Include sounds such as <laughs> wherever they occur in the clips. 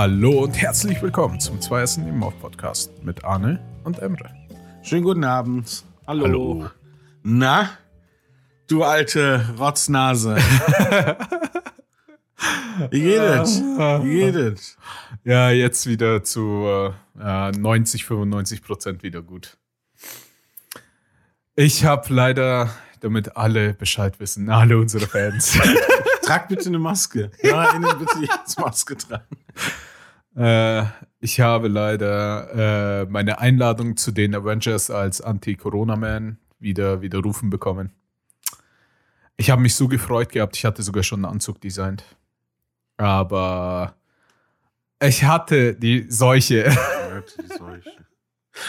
Hallo und herzlich willkommen zum Zweiersten Nebenauf Podcast mit Arne und Emre. Schönen guten Abend. Hallo. Hallo. Na, du alte Rotznase. <laughs> Wie geht es? Wie geht es? Ja, jetzt wieder zu äh, 90, 95 Prozent wieder gut. Ich habe leider, damit alle Bescheid wissen, alle unsere Fans. <laughs> Trag bitte eine Maske. <laughs> Nein, bitte jetzt Maske tragen. äh, ich habe leider äh, meine Einladung zu den Avengers als Anti-Corona-Man wieder widerrufen bekommen. Ich habe mich so gefreut gehabt, ich hatte sogar schon einen Anzug designt. Aber ich hatte die Seuche. Die Seuche.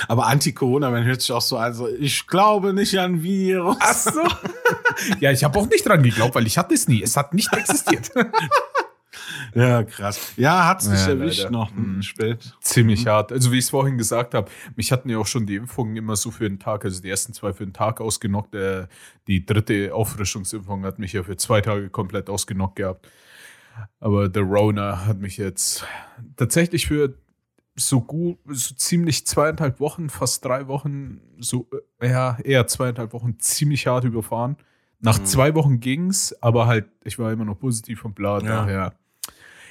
Aber Anti-Corona, man hört sich auch so an, so, ich glaube nicht an Virus. Ach so. <laughs> ja, ich habe auch nicht dran geglaubt, weil ich hatte es nie. Es hat nicht existiert. <laughs> Ja, krass. Ja, hat's dich Ja, erwischt leider. noch Mhm. spät. Ziemlich hart. Also wie ich es vorhin gesagt habe, mich hatten ja auch schon die Impfungen immer so für den Tag, also die ersten zwei für den Tag ausgenockt. Äh, die dritte Auffrischungsimpfung hat mich ja für zwei Tage komplett ausgenockt gehabt. Aber der Rona hat mich jetzt tatsächlich für so gut, so ziemlich zweieinhalb Wochen, fast drei Wochen, so äh, ja, eher zweieinhalb Wochen ziemlich hart überfahren. Nach Mhm. zwei Wochen ging's, aber halt, ich war immer noch positiv und bla, Ja. daher.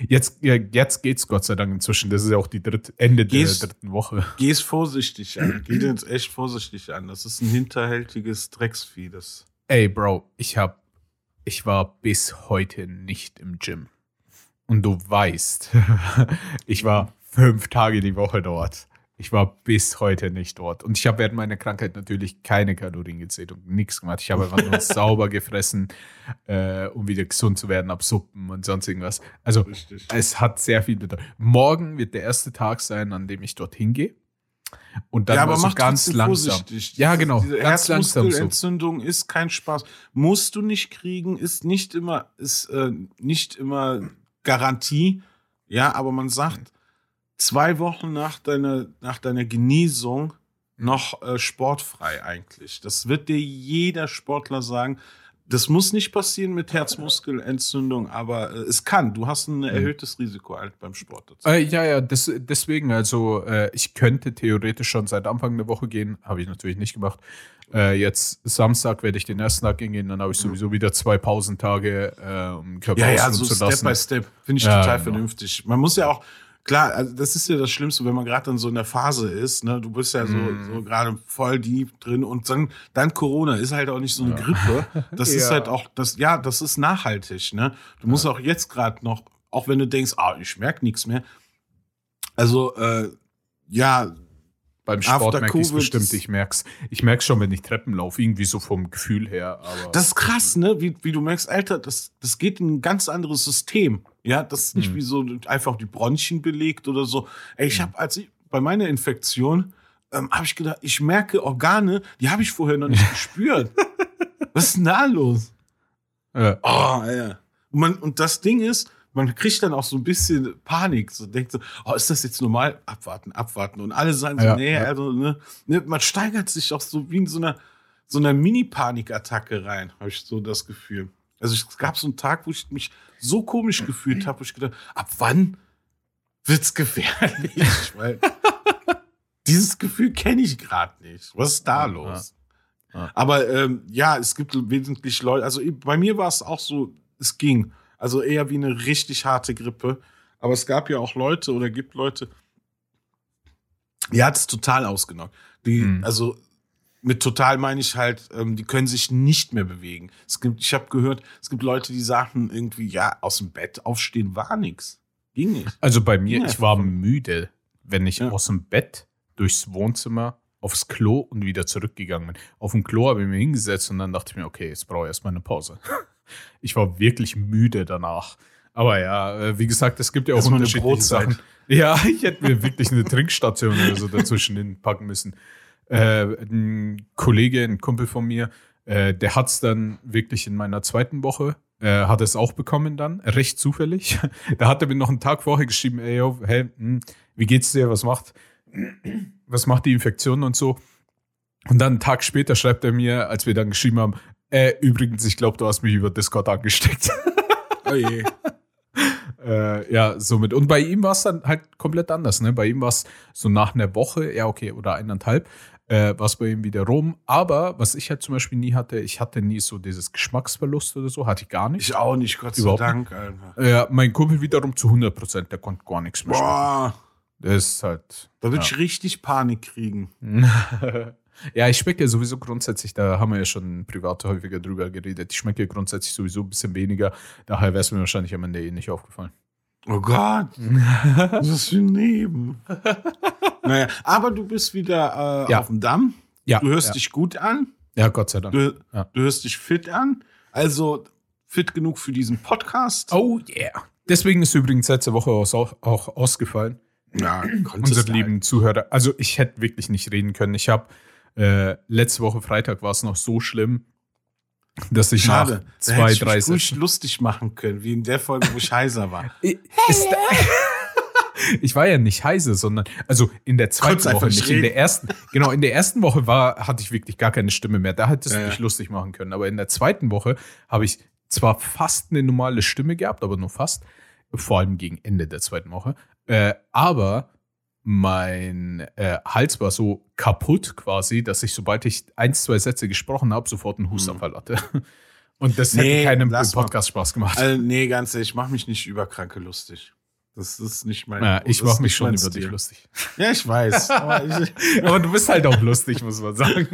Jetzt, ja, jetzt geht's Gott sei Dank inzwischen. Das ist ja auch die dritte, Ende Gehst- der dritten Woche. Geh es vorsichtig an. <clears throat> Geh jetzt echt vorsichtig an. Das ist ein hinterhältiges Drecksvieh. Das Ey, Bro, ich hab, ich war bis heute nicht im Gym. Und du weißt, <laughs> ich war fünf Tage die Woche dort. Ich war bis heute nicht dort. Und ich habe während meiner Krankheit natürlich keine Kalorien gezählt und nichts gemacht. Ich habe einfach nur <laughs> sauber gefressen, äh, um wieder gesund zu werden, ab Suppen und sonst irgendwas. Also, richtig. es hat sehr viel bedeutet. Morgen wird der erste Tag sein, an dem ich dorthin gehe. Und dann ja, aber so ganz langsam. vorsichtig. Ja, genau. Diese Ganz langsam so. Herzmuskelentzündung ist kein Spaß. Musst du nicht kriegen, ist nicht immer, ist äh, nicht immer Garantie. Ja, aber man sagt, zwei Wochen nach deiner, nach deiner Genesung noch äh, sportfrei eigentlich. Das wird dir jeder Sportler sagen. Das muss nicht passieren mit Herzmuskelentzündung, aber äh, es kann. Du hast ein erhöhtes Risiko halt beim Sport. dazu. Äh, ja, ja, das, deswegen, also äh, ich könnte theoretisch schon seit Anfang der Woche gehen, habe ich natürlich nicht gemacht. Äh, jetzt Samstag werde ich den ersten Tag gehen, dann habe ich sowieso wieder zwei Pausentage, äh, um Körper Ja, ja, so zu Step by Step. Finde ich Ja, total genau. vernünftig. Man muss ja auch, klar, also das ist ja das Schlimmste, wenn man gerade dann so in der Phase ist, ne? Du bist ja so, Mhm. so gerade voll deep drin und dann, dann Corona ist halt auch nicht so eine Grippe. Das <laughs> ist Ja. halt auch, das, ja, das ist nachhaltig, ne? Du musst auch jetzt gerade noch, auch wenn du denkst, ah, ich merke nichts mehr. Also, äh, ja, Beim Sport merke ich es bestimmt, ich merke es. Ich merke schon, wenn ich Treppen laufe, irgendwie so vom Gefühl her. Das ist krass, ne? Wie, wie du merkst, Alter, das, das geht in ein ganz anderes System. Ja, das ist nicht Mhm. wie so einfach die Bronchien belegt oder so. Ey, ich habe, als ich bei meiner Infektion, ähm, habe ich gedacht, ich merke Organe, die habe ich vorher noch nicht <laughs> gespürt. Was ist denn da los? äh, Oh, ja. Und, man, und das Ding ist, man kriegt dann auch so ein bisschen Panik. So denkt so, oh, ist das jetzt normal? Abwarten, abwarten. Und alle sagen so, Ja, nee, ja. also, ne, ne, man steigert sich auch so wie in so einer, so einer Mini-Panikattacke rein, habe ich so das Gefühl. Also es gab so einen Tag, wo ich mich so komisch gefühlt habe, wo ich gedacht, ab wann wird's gefährlich? <laughs> Weil dieses Gefühl kenne ich gerade nicht. Was ist da Ja, los? ja. Aber ähm, ja, es gibt wesentlich Leute, also bei mir war es auch so, es ging. Also eher wie eine richtig harte Grippe. Aber es gab ja auch Leute oder gibt Leute, die hat es total ausgenockt. Die, Mhm. also mit total meine ich halt, ähm, die können sich nicht mehr bewegen. Es gibt, ich habe gehört, es gibt Leute, die sagen irgendwie, ja, aus dem Bett aufstehen war nix. Ging nicht. also bei mir, Ja, ich war müde, wenn ich Ja. aus dem Bett durchs Wohnzimmer aufs Klo und wieder zurückgegangen bin. Auf dem Klo habe ich mich hingesetzt und dann dachte ich mir, okay, jetzt brauche ich erstmal eine Pause. <laughs> Ich war wirklich müde danach. Aber ja, äh, wie gesagt, es gibt ja auch Erstmal eine unterschiedliche Brotzeit. Sachen. Ja, <laughs> ich hätte mir wirklich eine Trinkstation oder so dazwischen hinpacken müssen. Äh, ein Kollege, ein Kumpel von mir, äh, der hat es dann wirklich in meiner zweiten Woche, äh, hat es auch bekommen dann, recht zufällig. <laughs> Da hat er mir noch einen Tag vorher geschrieben, ey, yo, hey, hm, wie geht's dir, was macht, <clears throat> was macht die Infektion und so. Und dann einen Tag später schreibt er mir, als wir dann geschrieben haben, äh, übrigens, ich glaube, du hast mich über Discord angesteckt. Oh je. <laughs> äh, ja, somit. Und bei ihm war es dann halt komplett anders. Ne? Bei ihm war es so nach einer Woche, ja, okay, oder eineinhalb, äh, war es bei ihm wieder rum. Aber was ich halt zum Beispiel nie hatte, ich hatte nie so dieses Geschmacksverlust oder so, hatte ich gar nicht. Ich auch nicht, Gott sei Überhaupt Dank, Alter. Ja, mein Kumpel wiederum zu 100 Prozent, der konnte gar nichts mehr schmecken. Boah, Der ist halt. da würde ja. ich richtig Panik kriegen. <laughs> ja, ich schmecke ja sowieso grundsätzlich, da haben wir ja schon privat häufiger drüber geredet. Ich schmecke grundsätzlich sowieso ein bisschen weniger. Daher wäre es mir wahrscheinlich am Ende eh nicht aufgefallen. Oh Gott, <laughs> was für ein Leben? naja, aber du bist wieder äh, Ja. auf dem Damm. Ja, Du hörst ja. dich gut an. Ja, Gott sei Dank. Du, Ja. du hörst dich fit an. Also fit genug für diesen Podcast. Oh yeah. Deswegen ist übrigens letzte Woche auch, auch ausgefallen. Ja, Unsere lieben Zuhörer. Also ich hätte wirklich nicht reden können. Ich habe äh, letzte Woche Freitag war es noch so schlimm, dass ich Schade. nach Da zwei, hätte ich drei mich ruhig Sätzen. lustig machen können, wie in der Folge, wo ich heiser war. <laughs> Ich- <laughs> ich war ja nicht heiße, sondern also in der zweiten Woche nicht nicht. In reden. der ersten, genau, in der ersten Woche war, hatte ich wirklich gar keine Stimme mehr. Da hättest Ja, du ja. dich lustig machen können. Aber in der zweiten Woche habe ich zwar fast eine normale Stimme gehabt, aber nur fast. Vor allem gegen Ende der zweiten Woche. Äh, aber mein äh, Hals war so kaputt quasi, dass ich, sobald ich ein, zwei Sätze gesprochen habe, sofort einen Hustanfall hatte. <laughs> Und das Nee, hätte keinem. Podcast Spaß gemacht. Also, nee, ganz ehrlich, ich mache mich nicht über Kranke lustig. Das ist nicht mein ja, ich mache mich schon über dich lustig. <laughs> Ja, ich weiß. <laughs> Aber ich, Aber du bist halt auch lustig, muss man sagen.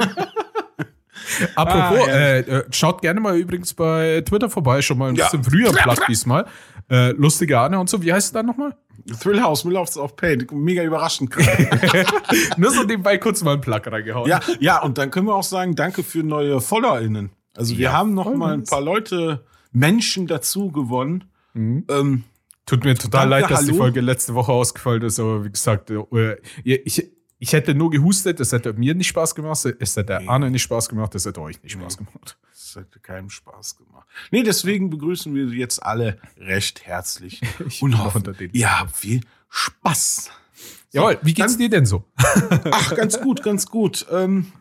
Apropos, Ah, äh, äh, schaut gerne mal übrigens bei Twitter vorbei, schon mal ein Ja. bisschen früher Plug diesmal. Äh, lustige Arne und so, wie heißt es dann nochmal? Thrill House, Mill of Pain, mega überraschend. <laughs> <laughs> Nur so nebenbei kurz mal einen Plug reingehauen. ja, ja, und dann können wir auch sagen, danke für neue FollowerInnen. Also wir Ja, haben noch mal ein paar Leute, Menschen dazu gewonnen. Mhm. Ähm, Tut mir total Danke, leid, dass die hallo. Folge letzte Woche ausgefallen ist, aber wie gesagt, äh, ich, ich hätte nur gehustet, es hätte mir nicht Spaß gemacht, es hätte Nee. Arne nicht Spaß gemacht, es hätte euch nicht Spaß gemacht. Das hätte keinem Spaß gemacht. Nee, deswegen begrüßen wir jetzt alle recht herzlich. <laughs> Ich und hoffen, ihr habt viel Spaß. Jawohl, wie geht's dann- dir denn so? <laughs> Ach, ganz gut, ganz gut. Ähm,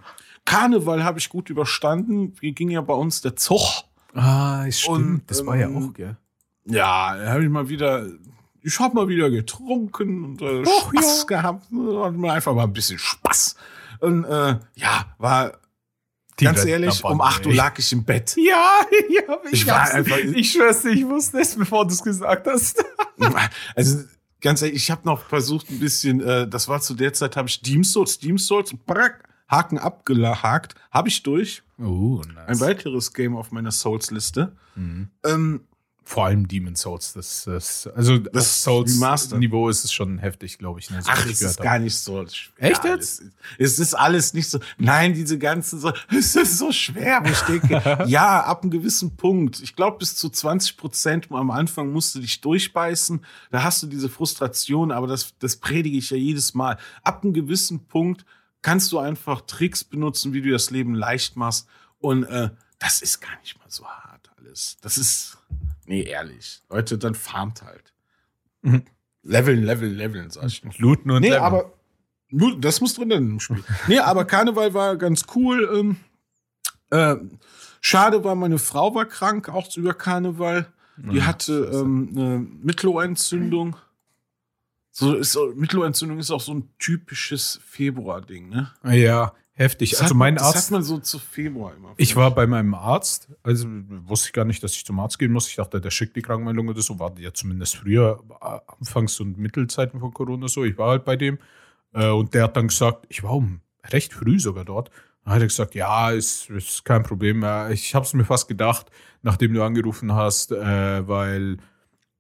Karneval habe ich gut überstanden. Hier ging ja bei uns der Zug. Ah, stimmt. das Ähm, war ja auch, gell? Ja, da habe ich mal wieder, ich habe mal wieder getrunken und äh, Och, Spaß gehabt. Hat mir einfach mal ein bisschen Spaß. Und äh, ja, war ganz ehrlich, um 8 Uhr lag ich im Bett. <laughs> Ja, ja, ich, Ich war einfach- ich schwör's ich wusste es, bevor du es gesagt hast. <laughs> Also ganz ehrlich, ich habe noch versucht ein bisschen, äh, das war zu der Zeit, habe ich Deem Souls, Deem Souls, brack, Haken abgehakt, habe ich durch. Oh, Ein weiteres Game auf meiner Souls-Liste. Mhm. Ähm, Vor allem Demon Souls. Das, das, also Das. Souls-Niveau ist es schon heftig, glaube ich. Ne, so Ach, es gehört ist gar nicht so schwer. Echt alles. Es ist alles nicht so. Nein, diese ganzen so. <laughs> Es ist so schwer. Ich denke, <laughs> ja, ab einem gewissen Punkt. Ich glaube, bis zu 20 Prozent am Anfang musst du dich durchbeißen. Da hast du diese Frustration, aber das, das predige ich ja jedes Mal. Ab einem gewissen Punkt kannst du einfach Tricks benutzen, wie du das Leben leicht machst. Und äh, das ist gar nicht mal so hart alles. Das ist. Nee, ehrlich. Leute, dann farmt halt. Mhm. Leveln, leveln, leveln, sag ich noch. Looten und Nee, Leveln. aber das muss drin im Spiel. nee, aber Karneval war ganz cool. Ähm, äh, schade war, meine Frau war krank, auch über Karneval. Die Mhm. hatte ähm, eine Mittelohrentzündung. So ist Mittelohrentzündung ist auch so ein typisches Februar-Ding, ne? Ja, heftig. Das also mein man- das Arzt. hat man so zu Februar immer. Ich war bei meinem Arzt, also wusste ich gar nicht, dass ich zum Arzt gehen muss. Ich dachte, der schickt die Krankmeldung oder so. War ja zumindest früher, äh, Anfangs- und Mittelzeiten von Corona so. Ich war halt bei dem. Äh, und der hat dann gesagt, ich war um recht früh sogar dort. Dann hat er gesagt, ja, ist, ist kein Problem. Ja, Ich habe es mir fast gedacht, nachdem du angerufen hast, äh, weil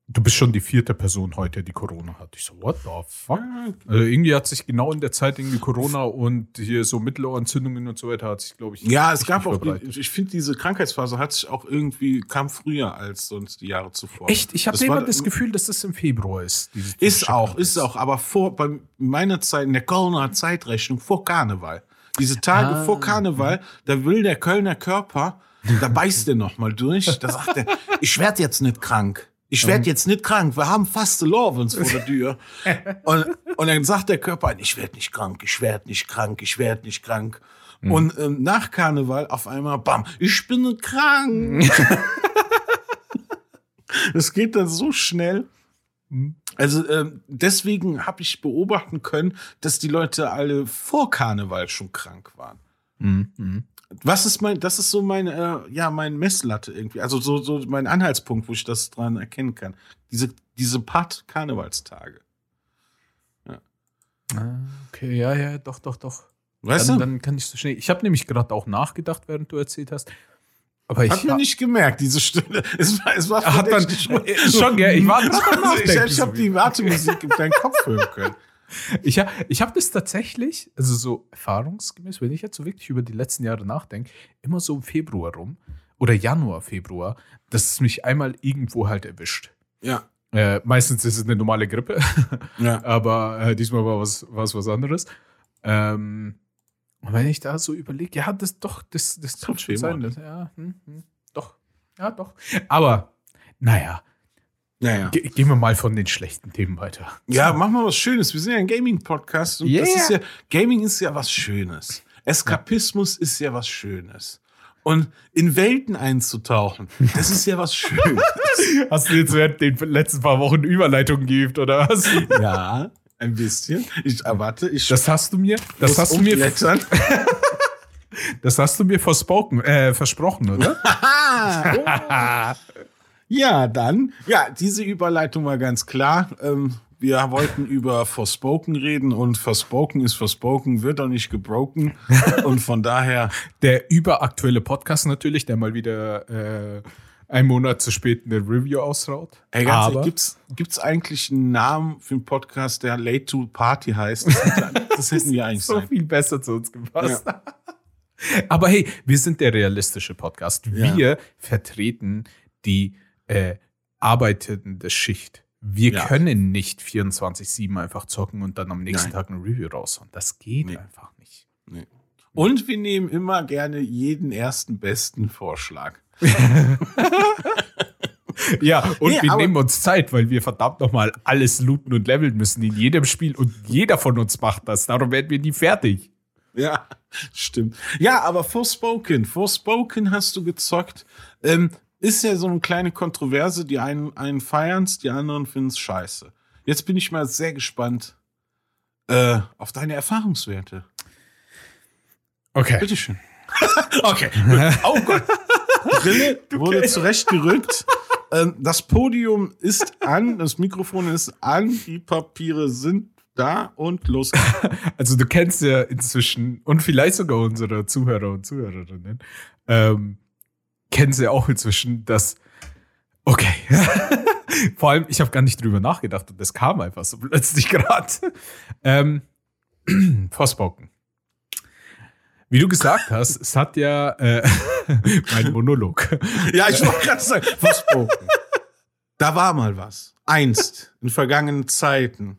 du bist schon die vierte Person heute, die Corona hat. Ich so, what the fuck? Also irgendwie hat sich genau in der Zeit irgendwie Corona und hier so Mittelohrentzündungen und so weiter hat sich, glaube ich, Ja, es gab auch, verbreitet. ich finde, diese Krankheitsphase hat sich auch irgendwie, kam früher als sonst die Jahre zuvor. Echt? Ich habe immer das Gefühl, dass das im Februar ist. Ist auch, ist auch, aber vor, bei meiner Zeit, in der Kölner Zeitrechnung, vor Karneval. Diese Tage Ah. vor Karneval, da will der Kölner Körper, da beißt er noch mal durch, da sagt er, <laughs> ich werd jetzt nicht krank. Ich werd jetzt nicht krank. Wir haben fast Lovens vor der <laughs> Tür. Und, und dann sagt der Körper, ich werd nicht krank, ich werd nicht krank, ich werd nicht krank. Und ähm, nach Karneval auf einmal, bam, ich bin krank. <laughs> Das geht dann so schnell. Hm. Also ähm, deswegen habe ich beobachten können, dass die Leute alle vor Karneval schon krank waren. Hm, hm. Was ist mein, das ist so mein, äh, ja, mein Messlatte irgendwie. Also so, so mein Anhaltspunkt, wo ich das dran erkennen kann. Diese, diese Part Karnevalstage. Ah, Okay, ja, ja, doch, doch, doch. Weißt dann, du? dann kann ich so schnell. Ich habe nämlich gerade auch nachgedacht, während du erzählt hast. Aber ich Hat man nicht gemerkt, diese Stimme. <laughs> Es war, es war Hat man äh, schon, gell? Ich war <laughs> gerade Also ich ich habe die Wartemusik in deinen Kopf hören können. Ich, ich habe das tatsächlich, also so erfahrungsgemäß, wenn ich jetzt so wirklich über die letzten Jahre nachdenke, immer so im Februar rum oder Januar, Februar, dass es mich einmal irgendwo halt erwischt. Ja. Äh, meistens ist es eine normale Grippe, <laughs> Ja. aber äh, diesmal war was, es was anderes. Ähm, und wenn ich da so überlege, ja, das doch, das, das kann schon sein. Das, ja, hm, hm, doch, ja, doch. Aber, naja, Naja. ge gehen wir mal von den schlechten Themen weiter. Ja, mach mal was Schönes. Wir sind ja ein Gaming-Podcast und das Yeah. ist ja, Gaming ist ja was Schönes. Eskapismus ist ja was Schönes. Und in Welten einzutauchen, das ist ja was Schönes. <laughs> Hast du jetzt während den letzten paar Wochen Überleitungen geübt oder was? ja, ein bisschen. Ich erwarte, ich Das hast du mir, das hast du mir, <laughs> das hast du mir versprochen, äh, versprochen, oder? <laughs> Ja, dann. Ja, diese Überleitung war ganz klar. Ähm, wir wollten über Forspoken reden und Forspoken ist Forspoken, wird doch nicht gebroken. <laughs> Und von daher, Der überaktuelle Podcast natürlich, der mal wieder äh, einen Monat zu spät eine Review ausraut. ey, ganz Aber gibt's, gibt's eigentlich einen Namen für einen Podcast, der Late to Party heißt? Das, hätte- das hätten wir eigentlich <laughs> so sein. viel besser zu uns gepasst. <laughs> Aber hey, wir sind der realistische Podcast. Ja. Wir vertreten die äh, arbeitende Schicht. Wir Ja. können nicht 24-7 einfach zocken und dann am nächsten Nein. Tag eine Review raushauen. Das geht Nee. einfach nicht. Und wir nehmen immer gerne jeden ersten besten Vorschlag. <laughs> <laughs> Ja, und Nee, wir nehmen uns Zeit, weil wir verdammt nochmal alles looten und leveln müssen in jedem Spiel und jeder von uns macht das. Darum werden wir nie fertig. Ja, stimmt. Ja, aber Forspoken, Forspoken hast du gezockt. Ähm, ist ja so eine kleine Kontroverse. Die einen, einen feiern's, die anderen finden's scheiße. Jetzt bin ich mal sehr gespannt äh, auf deine Erfahrungswerte. Okay. Bitteschön. <laughs> okay. <laughs> Oh Gott. Brille <laughs> wurde zurechtgerückt. Ähm, das Podium ist an, das Mikrofon ist an, die Papiere sind da und los. geht's. Also du kennst ja inzwischen und vielleicht sogar unsere Zuhörer und Zuhörerinnen, ähm, kennen sie auch inzwischen, dass okay. <laughs> Vor allem, ich habe gar nicht drüber nachgedacht und das kam einfach so plötzlich <laughs> gerade. Ähm, <clears throat> Forspoken. Wie du gesagt hast, es hat ja äh, <laughs> mein Monolog. Ja, ich wollte gerade sagen, Forspoken. Da war mal was. Einst, in vergangenen Zeiten.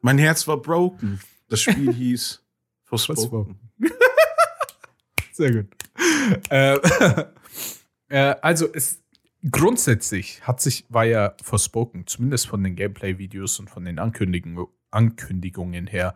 Mein Herz war broken. Das Spiel hieß Forspoken. Sehr gut. Äh, äh, also es grundsätzlich hat sich, war ja Forspoken, zumindest von den Gameplay-Videos und von den Ankündigen, Ankündigungen her,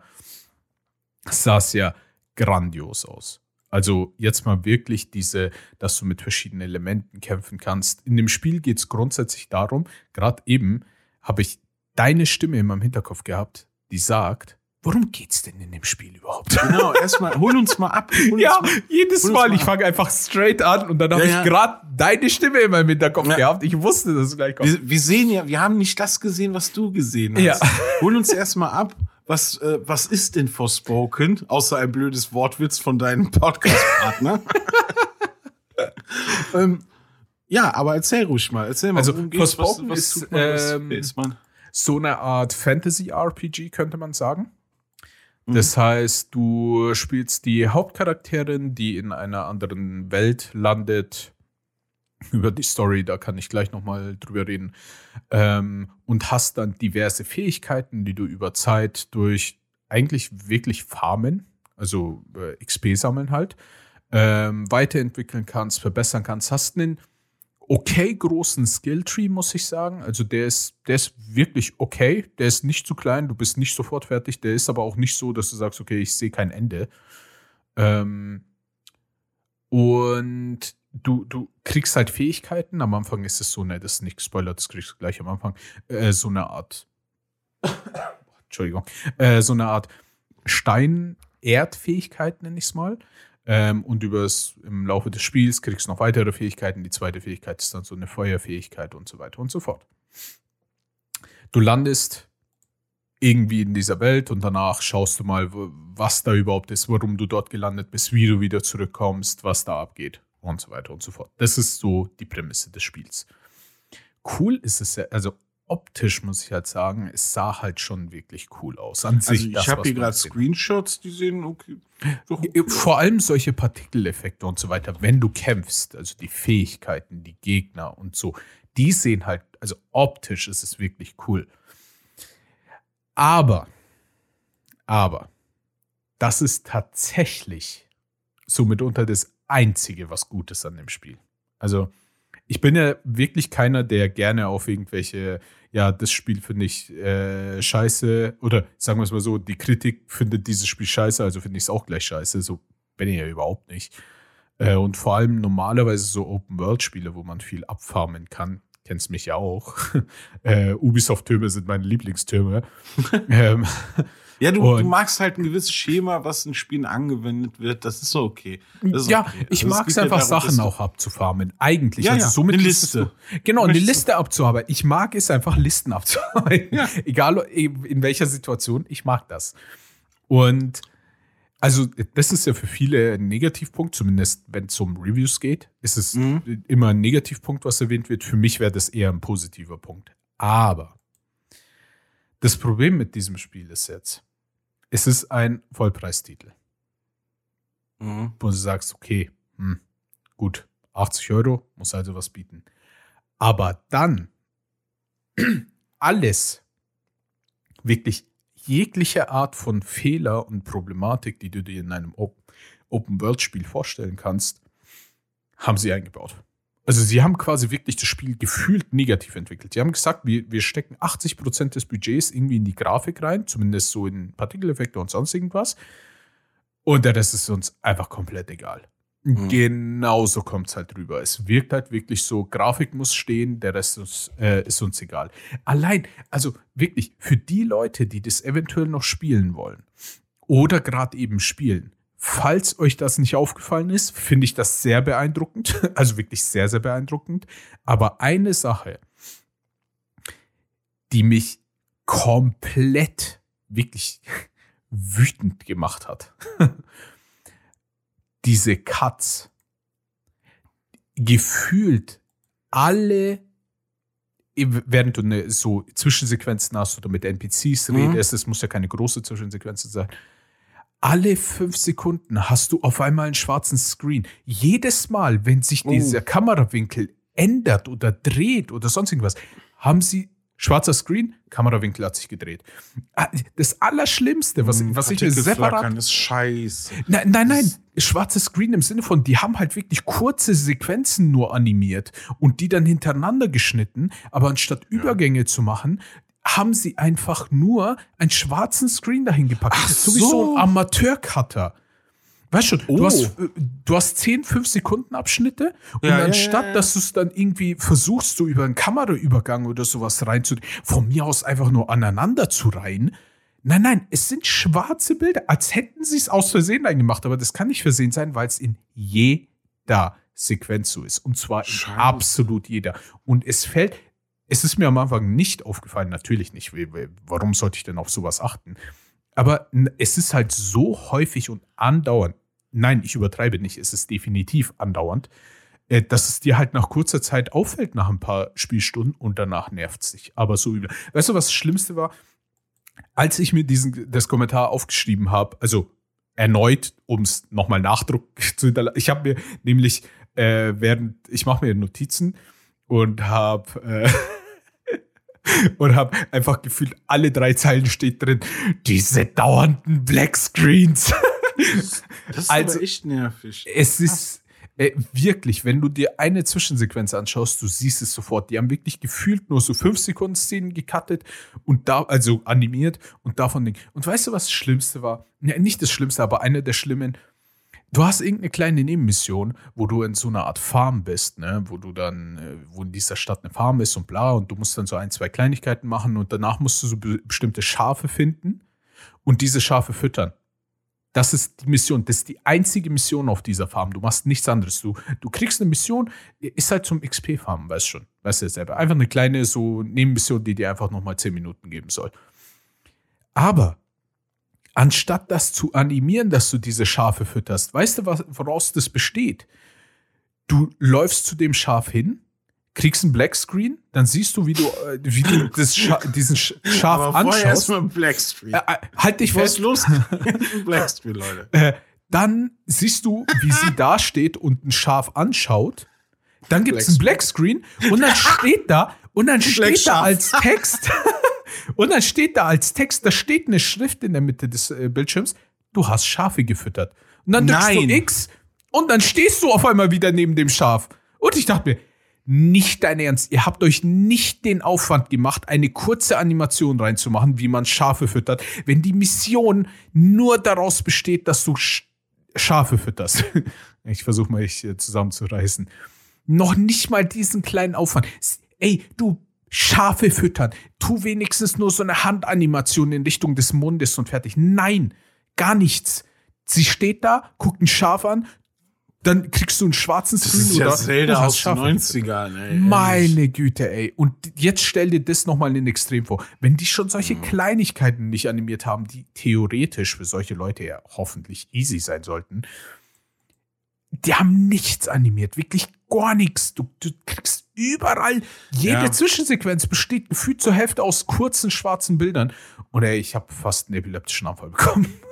sah es ja grandios aus. Also jetzt mal wirklich diese, dass du mit verschiedenen Elementen kämpfen kannst. In dem Spiel geht es grundsätzlich darum, gerade eben habe ich deine Stimme in meinem Hinterkopf gehabt, die sagt, worum geht's denn in dem Spiel überhaupt? <laughs> Genau, erstmal, hol uns mal ab. Ja, mal. jedes Mal. mal Ich fange einfach straight an und dann habe Ja, ich gerade deine Stimme in meinem Hinterkopf Ja. gehabt. Ich wusste, dass es gleich kommt. Wir, wir sehen ja, wir haben nicht das gesehen, was du gesehen hast. Ja. Hol uns erstmal ab. Was, äh, was ist denn Forspoken? Außer ein blödes Wortwitz von deinem Podcast-Partner. <laughs> ähm, ja, aber erzähl ruhig mal. Erzähl mal, Also, worum geht's? Forspoken ist, man, was, ähm, ist man? So eine Art Fantasy-RPG, könnte man sagen. Mhm. Das heißt, du spielst die Hauptcharakterin, die in einer anderen Welt landet. Über die Story, da kann ich gleich nochmal drüber reden. Ähm, und hast dann diverse Fähigkeiten, die du über Zeit durch eigentlich wirklich Farmen, also äh, XP sammeln halt, ähm, weiterentwickeln kannst, verbessern kannst. Hast einen okay großen Skilltree, muss ich sagen. Also der ist, der ist wirklich okay. Der ist nicht zu klein, du bist nicht sofort fertig. Der ist aber auch nicht so, dass du sagst, okay, ich sehe kein Ende. Ähm, und du, du kriegst halt Fähigkeiten. Am Anfang ist es so, ne, das ist nicht gespoilert, das kriegst du gleich am Anfang. Äh, so eine Art, <coughs> Entschuldigung, äh, so eine Art Stein-Erd-Fähigkeit, nenne ich es mal. Ähm, und übers, im Laufe des Spiels kriegst du noch weitere Fähigkeiten. Die zweite Fähigkeit ist dann so eine Feuerfähigkeit und so weiter und so fort. Du landest irgendwie in dieser Welt und danach schaust du mal, was da überhaupt ist, warum du dort gelandet bist, wie du wieder zurückkommst, was da abgeht und so weiter und so fort. Das ist so die Prämisse des Spiels. Cool ist es also optisch muss ich halt sagen, es sah halt schon wirklich cool aus. An also ich habe hier gerade Screenshots, die sehen okay. okay. Vor allem solche Partikeleffekte und so weiter, wenn du kämpfst, also die Fähigkeiten, die Gegner und so, die sehen halt, also optisch ist es wirklich cool. Aber, aber, das ist tatsächlich so mitunter das Einzige, was gut ist an dem Spiel. Also, ich bin ja wirklich keiner, der gerne auf irgendwelche, ja, das Spiel finde ich äh, scheiße oder sagen wir es mal so, die Kritik findet dieses Spiel scheiße, also finde ich es auch gleich scheiße. So bin ich ja überhaupt nicht. Äh, und vor allem normalerweise so Open-World-Spiele, wo man viel abfarmen kann, kennst mich ja auch. <laughs> äh, Ubisoft-Türme sind meine Lieblingstürme. <laughs> ähm, ja, du, du, magst halt ein gewisses Schema, was in Spielen angewendet wird. Das ist so okay. Ist ja, okay. ich also mag es einfach, darum, Sachen auch abzufarmen. Eigentlich. Ja, also ja, somit eine Liste. Du, genau, eine Liste abzuarbeiten. Ich mag es einfach, Listen abzuarbeiten. Ja. <laughs> Egal in welcher Situation, ich mag das. Und also, das ist ja für viele ein Negativpunkt, zumindest wenn es um Reviews geht. Ist es mhm. immer ein Negativpunkt, was erwähnt wird. Für mich wäre das eher ein positiver Punkt. Aber das Problem mit diesem Spiel ist jetzt, es ist ein Vollpreistitel. Mhm. Wo du sagst, okay, hm, gut, 80 Euro muss also was bieten. Aber dann <clears throat> alles, wirklich jegliche Art von Fehler und Problematik, die du dir in einem Open-World-Spiel vorstellen kannst, haben sie eingebaut. Also sie haben quasi wirklich das Spiel gefühlt negativ entwickelt. Sie haben gesagt, wir, wir stecken 80% des Budgets irgendwie in die Grafik rein, zumindest so in Partikeleffekte und sonst irgendwas. Und der Rest ist uns einfach komplett egal. Mhm. Genauso kommt es halt rüber. Es wirkt halt wirklich so, Grafik muss stehen, der Rest ist, äh, ist uns egal. Allein, also wirklich, für die Leute, die das eventuell noch spielen wollen oder gerade eben spielen, falls euch das nicht aufgefallen ist, finde ich das sehr beeindruckend. <laughs> Also wirklich sehr, sehr beeindruckend. Aber eine Sache, die mich komplett wirklich <laughs> wütend gemacht hat <laughs> diese Cuts gefühlt alle, während du eine, so Zwischensequenzen hast oder mit NPCs mhm. redest, es muss ja keine große Zwischensequenz sein, alle fünf Sekunden hast du auf einmal einen schwarzen Screen. Jedes Mal, wenn sich oh. dieser Kamerawinkel ändert oder dreht oder sonst irgendwas, haben sie Schwarzer Screen, Kamerawinkel hat sich gedreht. Ah, das Allerschlimmste, was, hm, was ich mir separat. ist scheiße. Nein, nein, nein. Schwarzer Screen im Sinne von, die haben halt wirklich kurze Sequenzen nur animiert und die dann hintereinander geschnitten, aber anstatt ja. Übergänge zu machen, haben sie einfach nur einen schwarzen Screen dahin gepackt. Ach so. so wie so ein Amateurcutter. Weißt du, oh. du, hast, äh, du hast 10, 5 Sekunden Abschnitte und ja, anstatt, ja, ja, dass du es dann irgendwie versuchst, so über einen Kameraübergang oder sowas reinzudrehen, von mir aus einfach nur aneinander zu reihen. Nein, nein, es sind schwarze Bilder, als hätten sie es aus Versehen eingemacht, aber das kann nicht versehen sein, weil es in jeder Sequenz so ist. Und zwar in absolut jeder. Und es fällt, es ist mir am Anfang nicht aufgefallen, natürlich nicht. Warum sollte ich denn auf sowas achten? Aber es ist halt so häufig und andauernd nein, ich übertreibe nicht, es ist definitiv andauernd, äh, dass es dir halt nach kurzer Zeit auffällt, nach ein paar Spielstunden und danach nervt es sich. Aber so übel. Weißt du, was das Schlimmste war? Als ich mir diesen, das Kommentar aufgeschrieben habe, also erneut, um es nochmal Nachdruck <laughs> zu hinterlassen. Ich habe mir nämlich, äh, während, ich mache mir Notizen und habe äh, <laughs> <laughs> und habe einfach gefühlt, alle drei Zeilen steht drin, diese dauernden Black Screens. Das ist also, echt nervig. Es ist äh, wirklich, wenn du dir eine Zwischensequenz anschaust, du siehst es sofort. Die haben wirklich gefühlt nur so fünf Sekunden Szenen gecuttet und da, also animiert und davon. Und weißt du, was das Schlimmste war? Ja, nicht das Schlimmste, aber einer der schlimmen. Du hast irgendeine kleine Nebenmission, wo du in so einer Art Farm bist, ne? wo du dann, äh, wo in dieser Stadt eine Farm ist und bla, und du musst dann so ein, zwei Kleinigkeiten machen und danach musst du so be bestimmte Schafe finden und diese Schafe füttern. Das ist die Mission. Das ist die einzige Mission auf dieser Farm. Du machst nichts anderes. Du, du kriegst eine Mission, ist halt zum XP-Farmen, weißt schon. Weißt du selber. Einfach eine kleine so Nebenmission, die dir einfach nochmal 10 Minuten geben soll. Aber anstatt das zu animieren, dass du diese Schafe fütterst, weißt du, was, woraus das besteht? Du läufst zu dem Schaf hin, kriegst einen Blackscreen, dann siehst du, wie du, äh, wie du das Scha diesen <laughs> Schaf Aber anschaust. erstmal Blackscreen. Äh, äh, halt dich fest. los? <laughs> Blackscreen, Leute. Äh, dann siehst du, wie sie <laughs> da steht und ein Schaf anschaut. Dann gibt es einen Blackscreen und dann steht da und dann steht da als Text und dann steht da als Text, da steht eine Schrift in der Mitte des äh, Bildschirms. Du hast Schafe gefüttert. Und dann drückst Nein. du X und dann stehst du auf einmal wieder neben dem Schaf. Und ich dachte mir, nicht dein Ernst. Ihr habt euch nicht den Aufwand gemacht, eine kurze Animation reinzumachen, wie man Schafe füttert, wenn die Mission nur daraus besteht, dass du Sch Schafe fütterst. <laughs> Ich versuche mal, mich hier zusammenzureißen. Noch nicht mal diesen kleinen Aufwand. Ey, du Schafe füttern. Tu wenigstens nur so eine Handanimation in Richtung des Mundes und fertig. Nein, gar nichts. Sie steht da, guckt ein Schaf an, dann kriegst du einen schwarzen Das Screen ist ja oder Zelda aus den Schafe gefüttert. 90ern, ey. Meine Güte, ey. Und jetzt stell dir das nochmal in Extrem vor. Wenn die schon solche Kleinigkeiten nicht animiert haben, die theoretisch für solche Leute ja hoffentlich easy sein sollten, die haben nichts animiert. Wirklich gar nichts. Du, du kriegst überall, jede Ja. Zwischensequenz besteht gefühlt zur Hälfte aus kurzen schwarzen Bildern. Und ey, ich habe fast einen epileptischen Anfall bekommen. <laughs>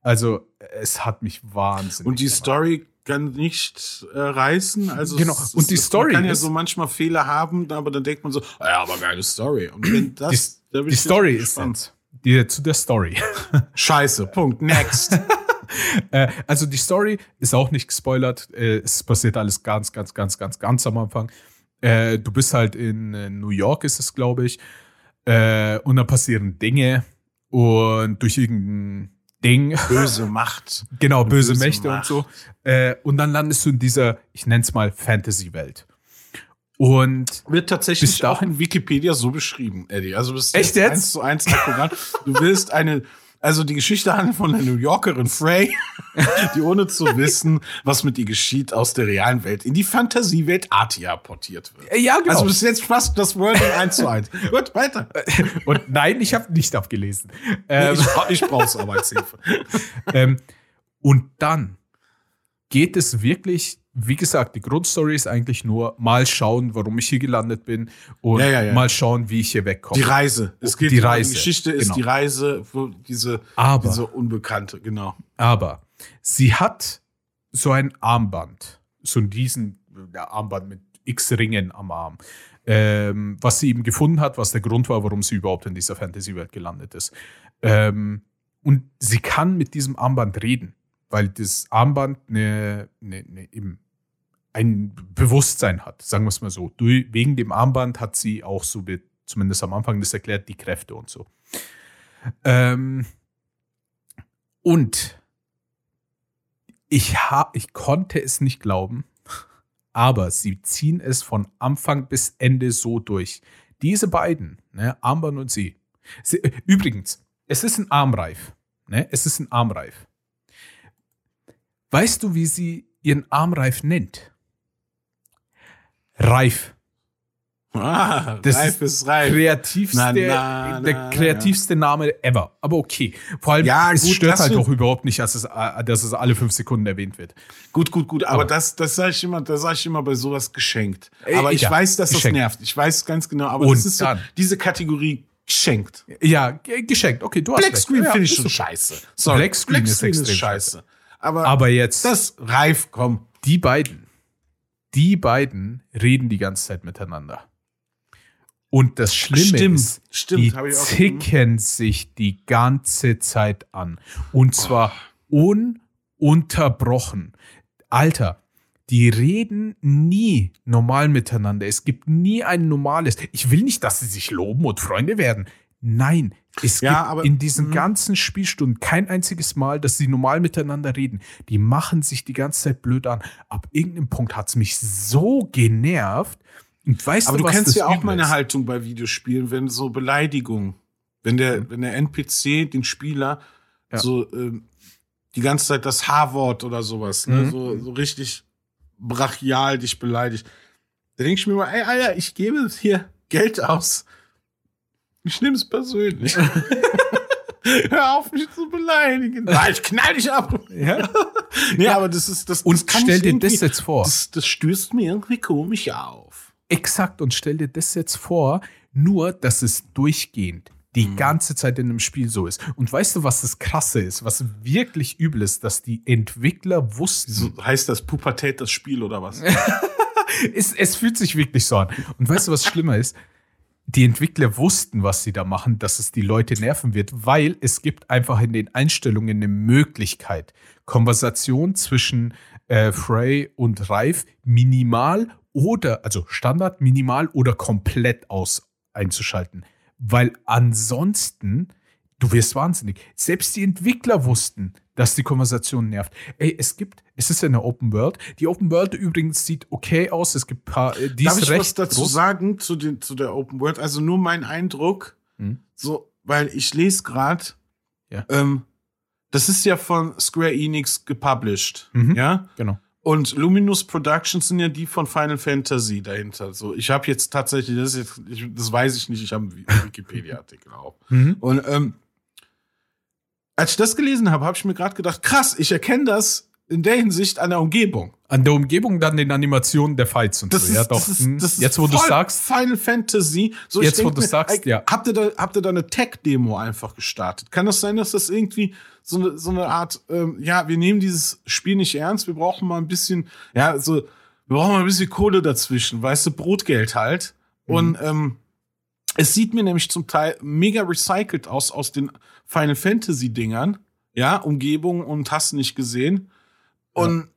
Also, es hat mich wahnsinnig Und die gemacht. Story kann nicht äh, reißen. Also Genau. es- Und die es- Story Man kann ja so manchmal Fehler haben, aber dann denkt man so, ah ja, aber geile Story. Und wenn das, da bin Die Story ist jetzt. Die, zu der Story. Scheiße. Punkt. Next. <laughs> <laughs> Äh, also die Story ist auch nicht gespoilert. Äh, es passiert alles ganz, ganz, ganz, ganz, ganz am Anfang. Äh, du bist halt in New York, ist es, glaube ich. Und dann passieren Dinge. Und durch irgendein Ding, <laughs> Böse Macht. genau, böse, böse Mächte Macht. und so. Und dann landest du in dieser, ich nenne es mal Fantasy-Welt. Und Wird tatsächlich auch in Wikipedia so beschrieben, Eddie. Also das ist Echt jetzt? eins zu eins akkurat. Du willst eine, also die Geschichte handelt von der New Yorkerin Frey, <laughs> die ohne zu wissen, was mit ihr geschieht, aus der realen Welt in die Fantasiewelt Artia portiert wird. äh, ja, genau. Also bis jetzt fast das Wording eins zu eins. <laughs> Gut, weiter. und nein, ich habe nicht abgelesen. Ähm, ich bra- ich brauch's Arbeitshilfe. <laughs> ähm, und dann geht es wirklich, wie gesagt, die Grundstory ist eigentlich nur mal schauen, warum ich hier gelandet bin und Ja, ja, ja. mal schauen, wie ich hier wegkomme. Die Reise. Es geht Die Reise, Die Geschichte ist genau. die Reise, diese, Aber- diese Unbekannte, genau. Aber sie hat so ein Armband, so diesen Armband mit x Ringen am Arm, ähm, was sie eben gefunden hat, was der Grund war, warum sie überhaupt in dieser Fantasy-Welt gelandet ist. Ähm, und sie kann mit diesem Armband reden, weil das Armband eine, eine, eine, eben ein Bewusstsein hat, sagen wir es mal so. Wegen dem Armband hat sie auch, so zumindest am Anfang das erklärt, die Kräfte und so. Ähm, und ich, ha ich konnte es nicht glauben, aber sie ziehen es von Anfang bis Ende so durch. Diese beiden, ne, Armband und sie. sie übrigens, es ist ein Armreif. Ne? Es ist ein Armreif. Weißt du, wie sie ihren Armreif nennt? Reif. Ah, Das reif ist reif. Kreativste, Na, na, der na, kreativste Name ever. Aber okay. Vor allem, Ja, es gut, stört das halt auch überhaupt nicht, dass es, äh, dass es alle fünf Sekunden erwähnt wird. Gut, gut, gut. Aber, Aber- das, das sage ich immer, das sage ich immer bei sowas geschenkt. Äh, Aber ich ja, weiß, dass das geschenkt. nervt. Ich weiß ganz genau. Aber Und das ist so, diese Kategorie geschenkt. Ja, ge- geschenkt. Okay, du hast Black. Screen ja, finde ich ist schon okay. scheiße. Sorry. Black Screen ist extrem scheiße. Aber, Aber jetzt, das reif, komm. die beiden, die beiden reden die ganze Zeit miteinander. Und das Schlimme Stimmt, ist, stimmt, die zicken sich die ganze Zeit an. Und zwar ununterbrochen. Alter, die reden nie normal miteinander. Es gibt nie ein normales. Ich will nicht, dass sie sich loben und Freunde werden. Nein, es Ja, gibt aber- in diesen Mhm. ganzen Spielstunden kein einziges Mal, dass sie normal miteinander reden. Die machen sich die ganze Zeit blöd an. Ab irgendeinem Punkt hat es mich so genervt. Und weißt Aber du, du kennst ja auch meine ist? Haltung bei Videospielen, wenn so Beleidigungen, wenn der, wenn der NPC den Spieler Ja. so ähm, die ganze Zeit das H-Wort oder sowas, ne, Mhm. so, so richtig brachial dich beleidigt. Da denke ich mir mal, ey, Alter, ich gebe hier Geld aus. Ich nehme es persönlich. <laughs> Hör auf, mich zu beleidigen. Nein, ich knall dich ab. Ja? Nee, aber das ist das. Und das stell dir das jetzt vor. Das, das stößt mir irgendwie komisch auf. Exakt, und stell dir das jetzt vor, nur, dass es durchgehend die Mhm. ganze Zeit in einem Spiel so ist. Und weißt du, was das Krasse ist, was wirklich übel ist, dass die Entwickler wussten, So heißt das Pubertät das Spiel oder was? <laughs> es, es fühlt sich wirklich so an. Und weißt du, was schlimmer ist? Die Entwickler wussten, was sie da machen, dass es die Leute nerven wird, weil es gibt einfach in den Einstellungen eine Möglichkeit, Konversation zwischen äh, Frey und Reif minimal oder, also Standard, minimal oder komplett aus einzuschalten. Weil ansonsten, du wirst wahnsinnig. Selbst die Entwickler wussten, dass die Konversation nervt. Ey, es gibt, es ist ja eine Open World. Die Open World übrigens sieht okay aus. Es gibt ein paar, äh, die Darf ist ich was dazu groß. sagen zu, den, zu der Open World? Also nur mein Eindruck, Hm. so, weil ich lese gerade, Ja. ähm, das ist ja von Square Enix gepublished, Mhm. ja? Genau. Und Luminous Productions sind ja die von Final Fantasy dahinter. So, ich habe jetzt tatsächlich, das, ist jetzt, ich, das weiß ich nicht, ich habe einen Wikipedia-Artikel auch. Mhm. Und ähm, als ich das gelesen habe, habe ich mir gerade gedacht, krass, ich erkenne das in der Hinsicht an der Umgebung. An der Umgebung dann den Animationen der Fights und Das so. ist, ja, doch. Das ist, Hm. das Jetzt, wo du sagst, Final Fantasy. So, Jetzt, wo du mir, sagst, ja. Habt ihr da, habt ihr da eine Tech-Demo einfach gestartet? Kann das sein, dass das irgendwie so eine, so eine Art, ähm, ja, wir nehmen dieses Spiel nicht ernst, wir brauchen mal ein bisschen, ja, so, wir brauchen mal ein bisschen Kohle dazwischen, weißt du, Brotgeld halt. Mhm. Und ähm, es sieht mir nämlich zum Teil mega recycelt aus, aus den Final Fantasy-Dingern. Ja, Umgebung und hast nicht gesehen. Und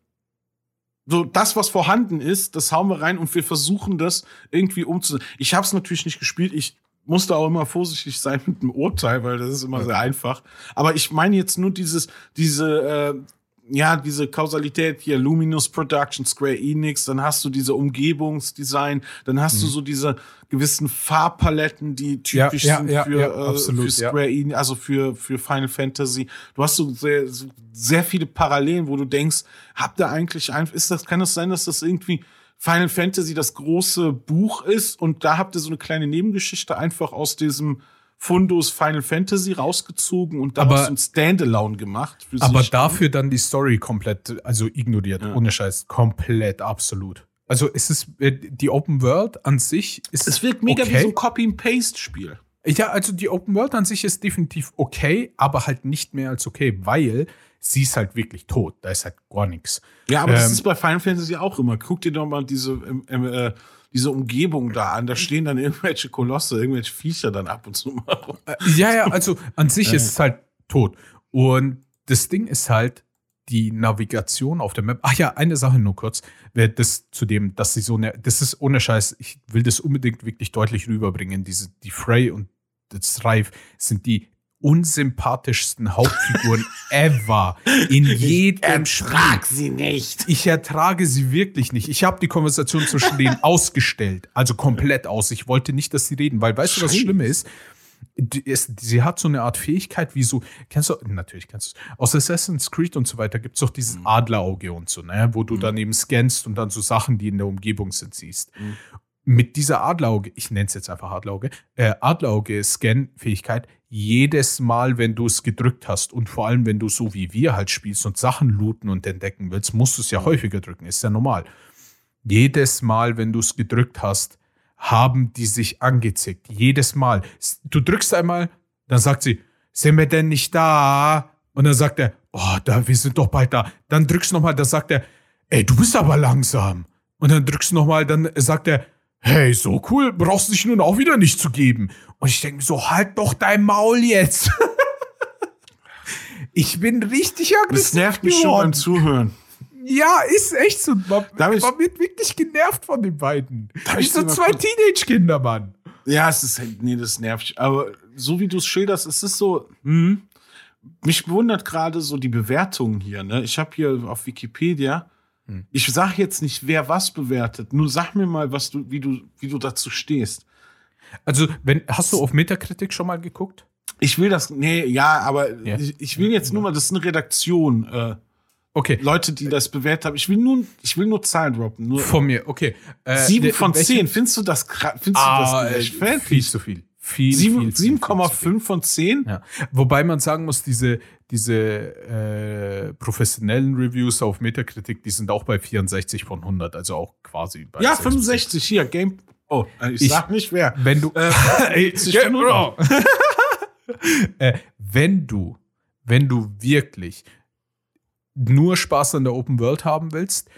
so das, was vorhanden ist, das hauen wir rein und wir versuchen das irgendwie umzusetzen. Ich habe es natürlich nicht gespielt. Ich musste auch immer vorsichtig sein <laughs> mit dem Urteil, weil das ist immer sehr einfach. Aber ich meine jetzt nur dieses, diese, äh, ja, diese Kausalität hier, Luminous Production, Square Enix, dann hast du diese Umgebungsdesign, dann hast du so diese gewissen Farbpaletten, die typisch Mhm. Ja, ja, sind ja, für, äh, absolut, für. Square Enix, also für, für Final Fantasy. Du hast so sehr, sehr viele Parallelen, wo du denkst, habt ihr eigentlich ein, ist das, kann es sein, dass das irgendwie Final Fantasy das große Buch ist und da habt ihr so eine kleine Nebengeschichte einfach aus diesem Fundus Final Fantasy rausgezogen und daraus Aber- ein Standalone gemacht. für aber sich. dafür dann die Story komplett, also ignoriert, Ja. ohne Scheiß, komplett, absolut. Also es ist, äh, die Open World an sich ist Es wirkt mega okay. wie so ein Copy-and-Paste-Spiel. Ja, also die Open World an sich ist definitiv okay, aber halt nicht mehr als okay, weil sie ist halt wirklich tot. Da ist halt gar nichts. Ja, aber das Ähm, ist bei Final Fantasy auch immer. Guck dir doch mal diese, ähm, ähm, äh, diese Umgebung da an. Da stehen dann irgendwelche Kolosse, irgendwelche Viecher dann ab und zu mal. rum. Ja, ja, also an sich ist es halt tot. Und das Ding ist halt die Navigation auf der Map. Ach ja, eine Sache nur kurz. Das zu dem, dass sie so eine, das ist ohne Scheiß, ich will das unbedingt wirklich deutlich rüberbringen. Diese, die Frey und das Reif sind die unsympathischsten Hauptfiguren <laughs> ever in jedem Spiel. sie nicht. Ich ertrage sie wirklich nicht. Ich habe die Konversation zwischen denen <laughs> ausgestellt, also komplett aus. Ich wollte nicht, dass sie reden, weil weißt du, was Scheiße. Schlimme ist? Sie hat so eine Art Fähigkeit, wie so, kennst du, natürlich kennst du es. Aus Assassin's Creed und so weiter gibt es doch dieses Adlerauge und so, ne, wo du dann eben scannst und dann so Sachen, die in der Umgebung sind, siehst. Mit dieser Adlerauge, ich nenne es jetzt einfach Adlerauge, äh, Adlerauge-Scan-Fähigkeit, jedes Mal, wenn du es gedrückt hast und vor allem, wenn du so wie wir halt spielst und Sachen looten und entdecken willst, musst du es ja häufiger drücken, ist ja normal. Jedes Mal, wenn du es gedrückt hast, haben die sich angezickt. Jedes Mal. Du drückst einmal, dann sagt sie, sind wir denn nicht da? Und dann sagt er, oh, da, wir sind doch bald da. Dann drückst du nochmal, dann sagt er, ey, du bist aber langsam. Und dann drückst du nochmal, dann sagt er, hey, so cool, brauchst du dich nun auch wieder nicht zu geben. Und ich denke mir so, halt doch dein Maul jetzt. <laughs> ich bin richtig aggressiv Das nervt mich schon geworden. beim Zuhören. Ja, ist echt so. Man, Darf ich- man wird wirklich genervt von den beiden. Wie so zwei Teenage-Kinder, Mann. Ja, es ist, nee, das nervt. Aber so wie du es schilderst, es ist so, hm, mich bewundert gerade so die Bewertungen hier. Ne? Ich habe hier auf Wikipedia, hm. ich sage jetzt nicht, wer was bewertet, nur sag mir mal, was du, wie du, wie du dazu stehst. Also, wenn, hast du auf Metakritik schon mal geguckt? Ich will das, nee, ja, aber ja. Ich, ich, will jetzt nur mal, das ist eine Redaktion. Äh, okay. Leute, die das bewertet haben. Ich will nur, ich will nur Zahlen droppen. Nur von mir, okay. Äh, sieben von zehn. Findest du das, findest ah, du das äh, Viel zu viel. Viel, 7,5 von 10. Ja. Wobei man sagen muss, diese, diese äh, professionellen Reviews auf Metakritik, die sind auch bei 64 von 100, also auch quasi bei. Ja, 60. 65 hier, Game. Oh, ich, ich sag nicht wer. Wenn du. Äh, <laughs> <laughs> äh, wenn du, wenn du wirklich nur Spaß an der Open World haben willst,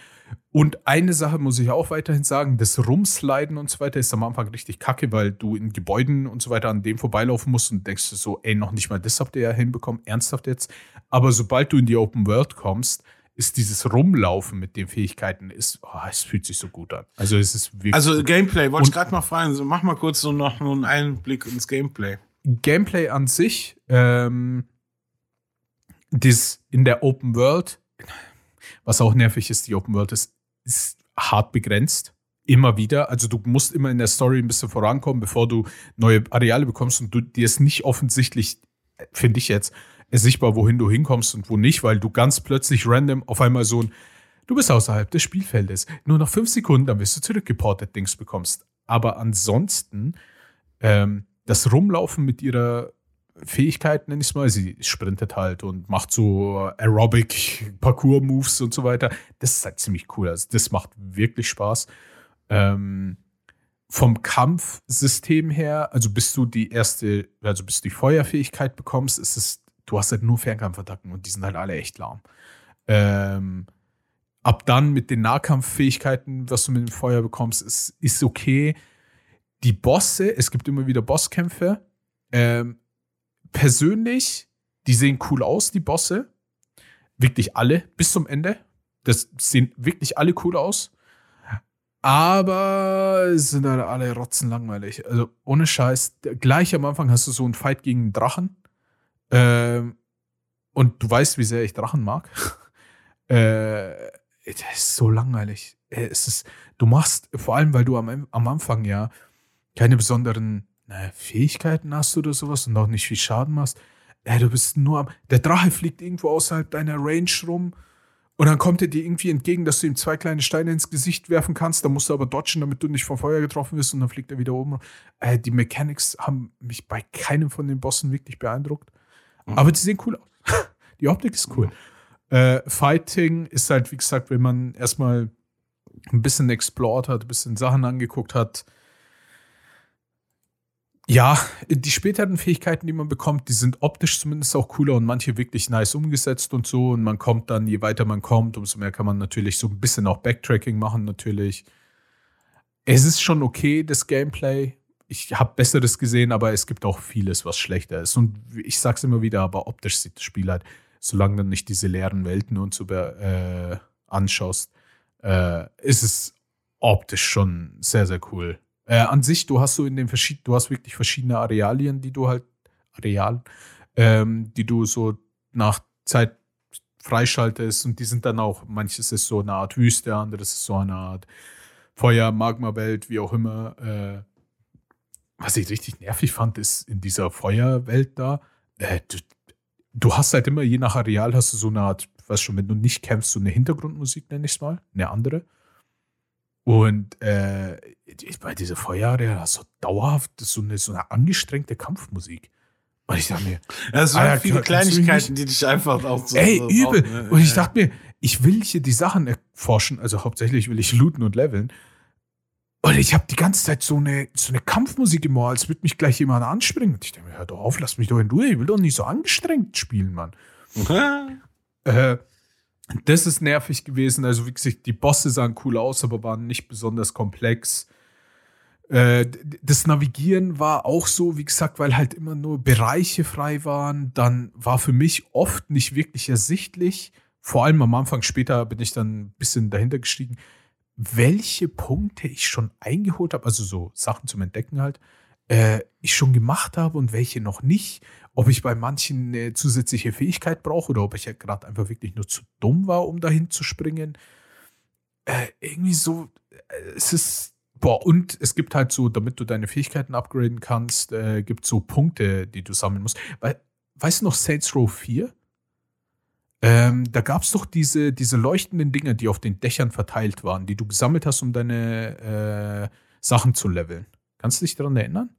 und eine Sache muss ich auch weiterhin sagen: Das Rumsliden und so weiter ist am Anfang richtig kacke, weil du in Gebäuden und so weiter an dem vorbeilaufen musst und denkst so, ey, noch nicht mal das habt ihr ja hinbekommen, ernsthaft jetzt. Aber sobald du in die Open World kommst, ist dieses Rumlaufen mit den Fähigkeiten, ist, oh, es fühlt sich so gut an. Also es ist wirklich. Also. Gameplay, wollte ich gerade mal fragen, mach mal kurz so noch einen Einblick ins Gameplay. Gameplay an sich, ähm, das in der Open World, was auch nervig ist, die Open World ist, ist hart begrenzt. Immer wieder. Also du musst immer in der Story ein bisschen vorankommen, bevor du neue Areale bekommst und du dir ist nicht offensichtlich, finde ich jetzt, sichtbar, wohin du hinkommst und wo nicht, weil du ganz plötzlich random auf einmal so ein, du bist außerhalb des Spielfeldes. Nur noch fünf Sekunden, dann wirst du zurückgeportet, Dings bekommst. Aber ansonsten, ähm, das Rumlaufen mit ihrer Fähigkeit, nenne ich es mal, sie sprintet halt und macht so Aerobic Parkour-Moves und so weiter. Das ist halt ziemlich cool. Also das macht wirklich Spaß. Ähm, vom Kampfsystem her, also bis du die erste, also bis du die Feuerfähigkeit bekommst, ist es, du hast halt nur Fernkampfattacken und die sind halt alle echt lahm. Ähm, ab dann mit den Nahkampffähigkeiten, was du mit dem Feuer bekommst, ist, ist okay. Die Bosse, es gibt immer wieder Bosskämpfe. Ähm, persönlich, die sehen cool aus, die Bosse. Wirklich alle, bis zum Ende. Das sehen wirklich alle cool aus. Aber sind halt alle rotzenlangweilig. Also ohne Scheiß. Gleich am Anfang hast du so einen Fight gegen einen Drachen. Ähm, und du weißt, wie sehr ich Drachen mag. <laughs> äh, das ist so langweilig. Äh, es ist, du machst, vor allem, weil du am, am Anfang ja keine besonderen naja, Fähigkeiten hast oder sowas und auch nicht viel Schaden machst. Ja, du bist nur am. Der Drache fliegt irgendwo außerhalb deiner Range rum und dann kommt er dir irgendwie entgegen, dass du ihm zwei kleine Steine ins Gesicht werfen kannst. Da musst du aber dodgen, damit du nicht vom Feuer getroffen wirst und dann fliegt er wieder oben. Äh, die Mechanics haben mich bei keinem von den Bossen wirklich beeindruckt. Mhm. Aber die sehen cool aus. <laughs> die Optik ist cool. Mhm. Äh, Fighting ist halt, wie gesagt, wenn man erstmal ein bisschen explored hat, ein bisschen Sachen angeguckt hat, ja, die späteren Fähigkeiten, die man bekommt, die sind optisch zumindest auch cooler und manche wirklich nice umgesetzt und so. Und man kommt dann, je weiter man kommt, umso mehr kann man natürlich so ein bisschen auch Backtracking machen, natürlich. Es ist schon okay, das Gameplay. Ich habe Besseres gesehen, aber es gibt auch vieles, was schlechter ist. Und ich sag's immer wieder, aber optisch sieht das Spiel halt, solange du nicht diese leeren Welten und so äh, anschaust, äh, ist es optisch schon sehr, sehr cool. Äh, an sich, du hast so in den verschiedenen, du hast wirklich verschiedene Arealien, die du halt, Arealen, ähm, die du so nach Zeit freischaltest und die sind dann auch, manches ist so eine Art Wüste, anderes ist so eine Art Feuer, Magma-Welt, wie auch immer. Äh, was ich richtig nervig fand, ist in dieser Feuerwelt da, äh, du, du, hast halt immer, je nach Areal hast du so eine Art, weißt schon, wenn du nicht kämpfst, so eine Hintergrundmusik, nenne ich es mal, eine andere. Und äh, bei dieser Feuerjahre so dauerhaft so eine, so eine angestrengte Kampfmusik. Und ich dachte mir, das sind Alter, viele Kleinigkeiten, die dich einfach auch so. Ey, übel. Ne? Und ich dachte mir, ich will hier die Sachen erforschen, also hauptsächlich will ich looten und leveln. Und ich habe die ganze Zeit so eine, so eine Kampfmusik im Ohr, als würde mich gleich jemand anspringen. Und ich denke mir, hör doch auf, lass mich doch in Ruhe, ich will doch nicht so angestrengt spielen, Mann. <laughs> äh, das ist nervig gewesen. Also, wie gesagt, die Bosse sahen cool aus, aber waren nicht besonders komplex. Äh, das Navigieren war auch so, wie gesagt, weil halt immer nur Bereiche frei waren. Dann war für mich oft nicht wirklich ersichtlich, vor allem am Anfang, später bin ich dann ein bisschen dahinter gestiegen, welche Punkte ich schon eingeholt habe, also so Sachen zum Entdecken halt, äh, ich schon gemacht habe und welche noch nicht. Ob ich bei manchen eine zusätzliche Fähigkeit brauche oder ob ich ja gerade einfach wirklich nur zu dumm war, um dahin zu springen. Äh, irgendwie so, äh, es ist, boah, und es gibt halt so, damit du deine Fähigkeiten upgraden kannst, äh, gibt so Punkte, die du sammeln musst. Weil, weißt du noch Saints Row 4? Ähm, da gab es doch diese, diese leuchtenden Dinge, die auf den Dächern verteilt waren, die du gesammelt hast, um deine äh, Sachen zu leveln. Kannst du dich daran erinnern?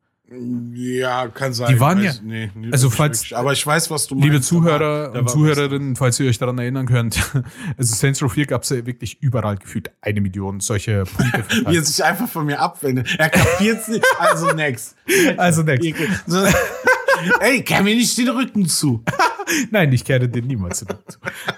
Ja, kann sein. Die waren weiß- ja- nee, nee, also falls- wirklich. aber ich weiß, was du meinst. Liebe Zuhörer und Zuhörerinnen, falls ihr euch daran erinnern könnt, <laughs> also Saints Row 4 gab es ja wirklich überall gefühlt eine Million solche Punkte. <laughs> Wie er sich einfach von mir abwendet. Er kapiert's nicht. Also next. Also next. <laughs> Ey, kehr mir nicht den Rücken zu. <laughs> Nein, ich kehre den niemals zurück.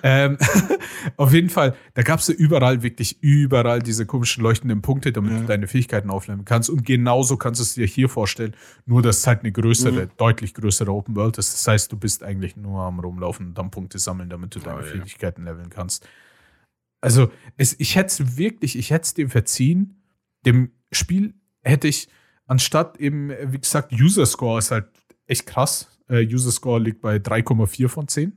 ähm, <laughs> auf jeden Fall, da gab es ja überall, wirklich überall diese komischen leuchtenden Punkte, damit Ja. du deine Fähigkeiten aufnehmen kannst. Und genauso kannst du es dir hier vorstellen, nur dass es halt eine größere, Mhm. deutlich größere Open World ist. Das heißt, du bist eigentlich nur am Rumlaufen und dann Punkte sammeln, damit du deine Oh, ja. Fähigkeiten leveln kannst. Also, es, ich hätte es wirklich, ich hätte es dem verziehen. Dem Spiel hätte ich, anstatt eben, wie gesagt, User Score ist halt echt krass. Äh, User Score liegt bei 3,4 von 10,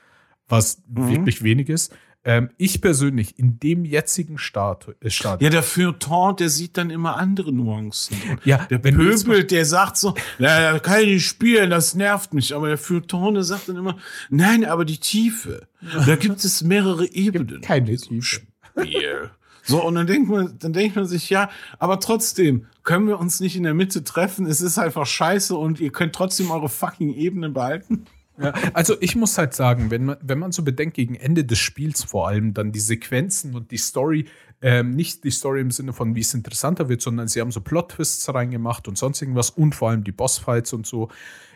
<laughs> was Mhm. wirklich wenig ist. Ähm, ich persönlich, in dem jetzigen Start, äh, Start Ja, der Feuilleton, der sieht dann immer andere Nuancen. ja, Der Pöbel, der sagt so, na, da kann ich nicht spielen, das nervt mich. Aber der Feuilleton, der sagt dann immer, nein, aber die Tiefe. Da gibt es mehrere Ebenen. keine Tiefe. Spiel. So, und dann denkt man, dann denkt man sich, ja, aber trotzdem können wir uns nicht in der Mitte treffen. Es ist einfach scheiße und ihr könnt trotzdem eure fucking Ebenen behalten. Ja, also ich muss halt sagen, wenn man, wenn man so bedenkt, gegen Ende des Spiels vor allem, dann die Sequenzen und die Story, ähm, nicht die Story im Sinne von, wie es interessanter wird, sondern sie haben so Plot-Twists reingemacht und sonst irgendwas und vor allem die Bossfights und so.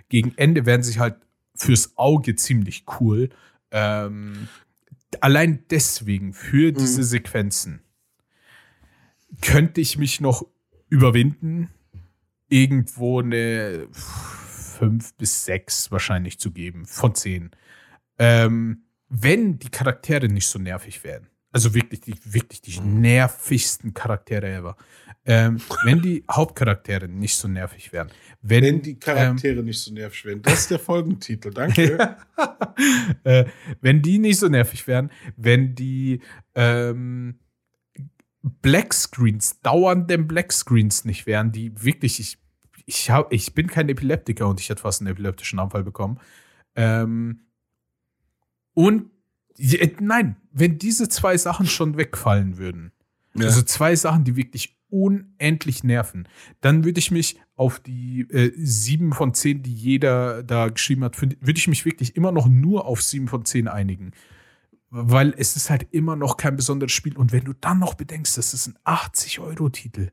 Gegen Ende werden sich halt fürs Auge ziemlich cool. Ähm, allein deswegen, für diese Sequenzen, könnte ich mich noch überwinden, irgendwo eine 5 bis 6 wahrscheinlich zu geben, von 10. Ähm, wenn die Charaktere nicht so nervig wären. Also wirklich die, wirklich die nervigsten Charaktere ever. Ähm, wenn die <laughs> Hauptcharaktere nicht so nervig wären. Wenn, Wenn die Charaktere nicht so nervig werden. Das ist der <laughs> Folgentitel. Danke. <laughs> äh, wenn die nicht so nervig wären, wenn die ähm, Black Screens, dauernden Black Screens nicht wären, die wirklich, ich, ich, hab, ich bin kein Epileptiker und ich hätte fast einen epileptischen Anfall bekommen. Ähm, und nein, wenn diese zwei Sachen schon wegfallen würden, Ja. also zwei Sachen, die wirklich unendlich nerven, dann würde ich mich auf die äh, sieben von zehn, die jeder da geschrieben hat, würde ich mich wirklich immer noch nur auf sieben von zehn einigen. Weil es ist halt immer noch kein besonderes Spiel. Und wenn du dann noch bedenkst, das ist ein 80-Euro-Titel.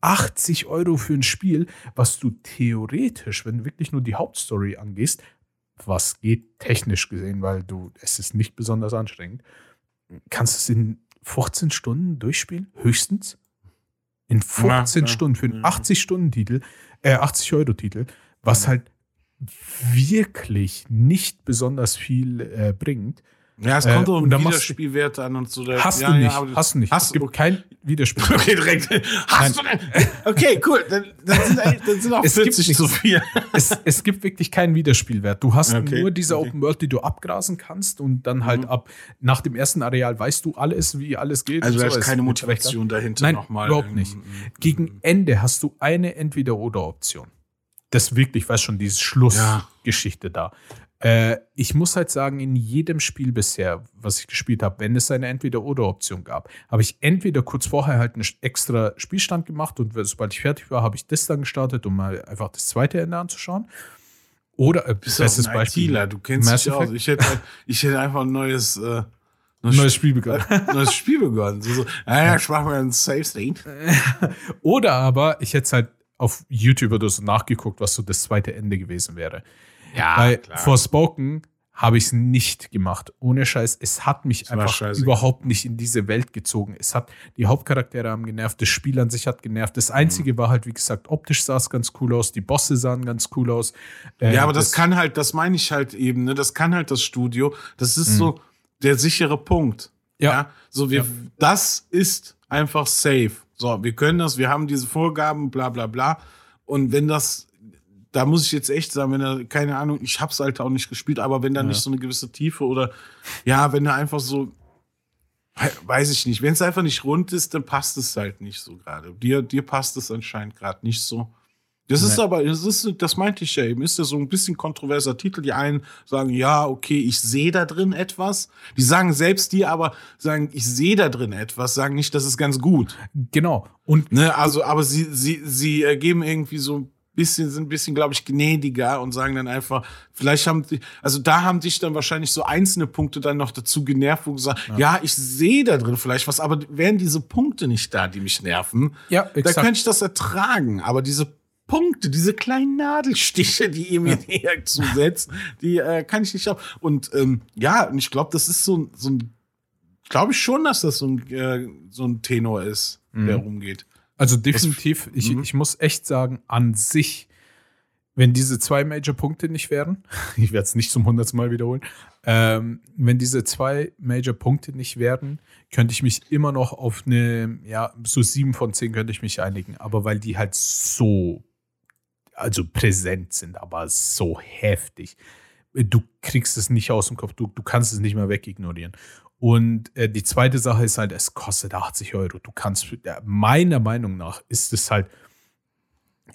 80 Euro für ein Spiel, was du theoretisch, wenn du wirklich nur die Hauptstory angehst, was geht technisch gesehen, weil du, es ist nicht besonders anstrengend, kannst du es in 15 Stunden durchspielen, höchstens. In 15 Ja, ja, Stunden für einen ja. 80-Stunden-Titel, äh, 80-Euro-Titel, was halt wirklich nicht besonders viel äh, bringt. Ja, es Äh, kommt und um Wiederspielwerte an und so. Da- Hast ja, du ja, nicht. aber- hast du nicht. Hast es du, gibt okay. kein Widerspiel. <laughs> Okay, direkt. Hast du denn? Okay, cool. Dann, dann, sind, dann sind auch Es gibt 40 zu viel. es, es gibt wirklich keinen Widerspielwert. Du hast Okay, nur diese okay. Open World, die du abgrasen kannst und dann halt Mhm. ab nach dem ersten Areal weißt du alles, wie alles geht. Also da so. ist keine Motivation dahinter Nein, nochmal. überhaupt nicht. ähm, Gegen Ende hast du eine Entweder-Oder-Option. Das wirklich, weißt schon, diese Schlussgeschichte da. Äh, ich muss halt sagen, in jedem Spiel bisher, was ich gespielt habe, wenn es eine Entweder-Oder-Option gab, habe ich entweder kurz vorher halt einen extra Spielstand gemacht und sobald ich fertig war, habe ich das dann gestartet, um mal einfach das zweite Ende anzuschauen. Oder, äh, bist du auch ein ITler, du kennst Mass dich aus. Ich hätte, ich hätte einfach ein neues, äh, neues Spiel begonnen. <laughs> neues Spiel begonnen. So, so, naja, ich mache mal ein Safe State. <laughs> Oder aber ich hätte es halt auf YouTube oder so nachgeguckt, was so das zweite Ende gewesen wäre. Ja, Weil Forspoken habe ich es nicht gemacht. Ohne Scheiß. Es hat mich war einfach überhaupt nicht in diese Welt gezogen. Es hat, die Hauptcharaktere haben genervt, das Spiel an sich hat genervt. Das Mhm. Einzige war halt, wie gesagt, optisch sah es ganz cool aus, die Bosse sahen ganz cool aus. Äh, Ja, aber das, kann halt, das meine ich halt eben, ne? Das kann halt das Studio. Das ist so der sichere Punkt. Mhm. Ja. So, wir, Ja. das ist einfach safe. So, wir können das, wir haben diese Vorgaben, bla, bla, bla. Und wenn das, da muss ich jetzt echt sagen, wenn er, keine Ahnung, ich hab's halt auch nicht gespielt, aber wenn da Ja. nicht so eine gewisse Tiefe oder, ja, wenn er einfach so, we- weiß ich nicht, wenn es einfach nicht rund ist, dann passt es halt nicht so gerade. Dir, dir passt es anscheinend gerade nicht so. Das ist Nee. aber, das ist, das meinte ich ja eben, ist ja so ein bisschen kontroverser Titel. Die einen sagen, ja, okay, ich sehe da drin etwas. Die sagen selbst die aber, sagen, ich sehe da drin etwas, sagen nicht, das ist ganz gut. Genau. Und Ne, also, aber sie, sie, sie äh, geben irgendwie so ein bisschen, sind ein bisschen, glaube ich, gnädiger und sagen dann einfach, vielleicht haben die, also da haben dich dann wahrscheinlich so einzelne Punkte dann noch dazu genervt, wo du gesagt, ja, ich sehe da drin vielleicht was, aber wären diese Punkte nicht da, die mich nerven, Ja, da exakt. könnte ich das ertragen. Aber diese Punkte, diese kleinen Nadelstiche, die ihr mir näher <laughs> zusetzt, die äh, kann ich nicht ab. Und ähm, ja, und ich glaube, das ist so, ein- so ein, glaube ich schon, dass das so ein, äh, so ein Tenor ist, der rumgeht. Also definitiv, ich, Mhm. ich muss echt sagen, an sich, wenn diese zwei Major-Punkte nicht wären, <laughs> ich werde es nicht zum hundertsten Mal wiederholen, ähm, wenn diese zwei Major-Punkte nicht wären, könnte ich mich immer noch auf eine, ja, so sieben von zehn könnte ich mich einigen, aber weil die halt so, also präsent sind, aber so heftig. Du kriegst es nicht aus dem Kopf, du, du kannst es nicht mehr wegignorieren. Und äh, die zweite Sache ist halt, es kostet 80 Euro. Du kannst, meiner Meinung nach, ist es halt,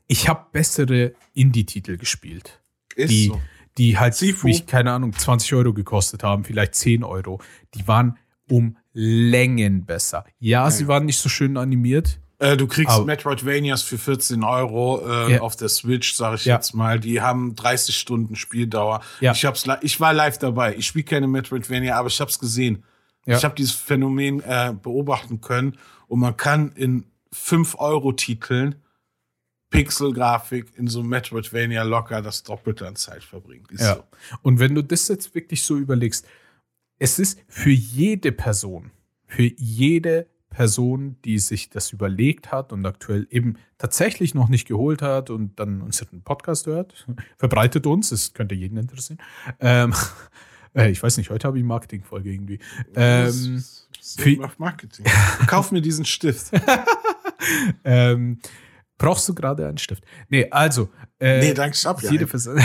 ich habe bessere Indie-Titel gespielt, Ist die, so. die halt Sifu. mich, keine Ahnung, 20 Euro gekostet haben, vielleicht 10 Euro. Die waren um Längen besser. Ja, sie ja. waren nicht so schön animiert. Äh, du kriegst Aber- Metroidvanias für 14 Euro äh, Ja. auf der Switch, sage ich Ja. jetzt mal. Die haben 30 Stunden Spieldauer. Ich, hab's, ich war live dabei. Ich spiele keine Metroidvania, aber ich habe es gesehen. Ja. Ich habe dieses Phänomen äh, beobachten können und man kann in 5-Euro-Titeln Pixel-Grafik in so einem Metroidvania locker das Doppelte an Zeit verbringen. Ist Ja. so. Und wenn du das jetzt wirklich so überlegst, es ist für jede Person, für jede Person, die sich das überlegt hat und aktuell eben tatsächlich noch nicht geholt hat und dann unseren Podcast hört, <laughs> verbreitet uns, es könnte jeden interessieren. Ähm, äh, ich weiß nicht, heute habe ich Marketingfolge irgendwie. Ähm, für- auf Marketing. Kauf mir diesen Stift. <laughs> ähm, brauchst du gerade einen Stift? Nee, also. Äh, nee, danke, ich hab ja jede einen. Person. <laughs>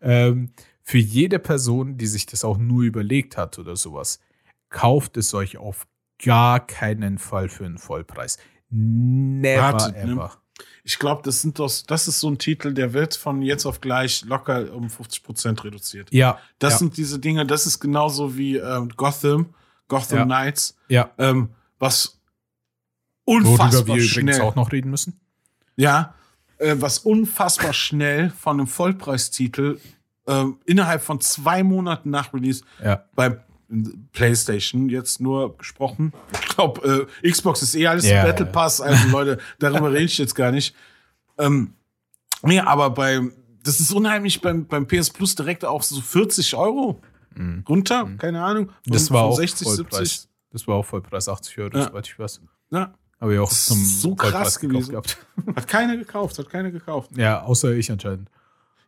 ähm, für jede Person, die sich das auch nur überlegt hat oder sowas, kauft es euch auf gar keinen Fall für einen Vollpreis. Never Wartet, ne? ever. Ich glaube, das sind doch, das ist so ein Titel, der wird von jetzt auf gleich locker um 50 Prozent reduziert. Ja, Das ja, sind diese Dinge, das ist genauso wie ähm, Gotham, Gotham Ja. Knights, ja. ähm, was Worüber unfassbar wir übrigens schnell, auch noch reden müssen. ja, äh, was unfassbar schnell von einem Vollpreistitel ähm, innerhalb von zwei Monaten nach Release Ja. bei PlayStation jetzt nur gesprochen. Ich glaube, äh, Xbox ist eh alles Ja, Battle ja. Pass, also <laughs> Leute, darüber rede ich jetzt gar nicht. Ähm, nee, aber bei, das ist unheimlich beim, beim PS Plus direkt auch so 40 Euro runter, keine Ahnung. Mhm. Das Von- war von auch 60, Vollpreis. Das war auch Vollpreis, 80 Euro, Ja. soweit ich weiß. Ja, Habe ich auch zum so krass gewesen. <laughs> hat keiner gekauft, hat keiner gekauft. Ja, außer ich anscheinend.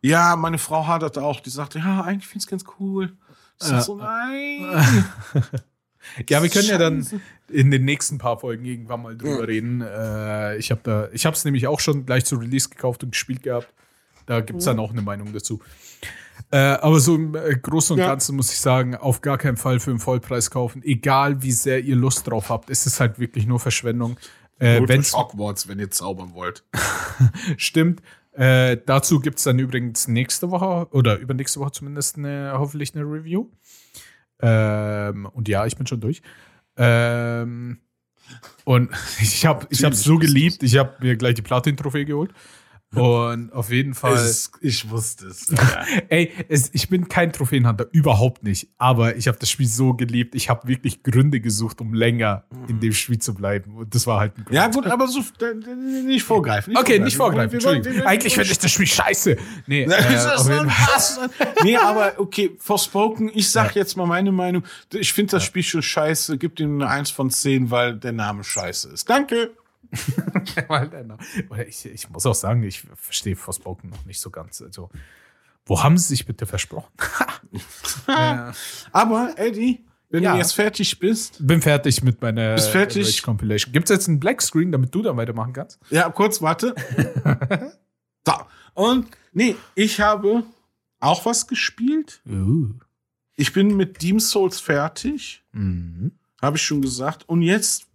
Ja, meine Frau haderte auch, die sagte, ja, eigentlich finde ich es ganz cool. Ja. so, nein. <laughs> Ja, wir können ja dann Scheiße. in den nächsten paar Folgen irgendwann mal drüber reden. Äh, ich habe da, ich habe es nämlich auch schon gleich zu Release gekauft und gespielt gehabt. Da gibt es dann auch eine Meinung dazu. Äh, aber so im äh, Großen und Ja. Ganzen muss ich sagen, auf gar keinen Fall für den Vollpreis kaufen. Egal wie sehr ihr Lust drauf habt, es ist halt wirklich nur Verschwendung. Äh, Hogwarts, wenn ihr zaubern wollt. <laughs> stimmt. Äh, dazu gibt es dann übrigens nächste Woche oder übernächste Woche zumindest eine, hoffentlich eine Review. Ähm, und ja, ich bin schon durch. Ähm, und <laughs> ich habe ich so geliebt, ich habe mir gleich die Platin-Trophäe geholt. Und auf jeden Fall. Es, ich wusste es. Ja. <laughs> Ey, es, ich bin kein Trophäenhunter, überhaupt nicht. Aber ich habe das Spiel so geliebt. Ich habe wirklich Gründe gesucht, um länger in dem Spiel zu bleiben. Und das war halt ein Grund. ja, gut, aber so äh, nicht vorgreifen. Okay, nicht vorgreifen. Wir wollen- Entschuldigung. wir Eigentlich finde ich das Spiel scheiße. Nee, <laughs> äh, Das. Nee, aber okay, Forspoken, ich sag jetzt mal meine Meinung. Ich finde das Spiel schon scheiße. Gib ihm eine 1 von 10, weil der Name scheiße ist. Danke. <laughs> Ich, ich muss auch sagen, ich verstehe Forspoken noch nicht so ganz. Also, wo haben sie sich bitte versprochen? <laughs> ja. Aber, Eddie, Wenn Ja. du jetzt fertig bist. Bin fertig mit meiner Bist fertig? Rage Compilation. Gibt es jetzt einen Black Screen, damit du dann weitermachen kannst? Ja, kurz, warte. <laughs> so. Und nee, ich habe auch was gespielt. Uh. Ich bin mit Demon Souls fertig. Mhm. Habe ich schon gesagt. Und jetzt,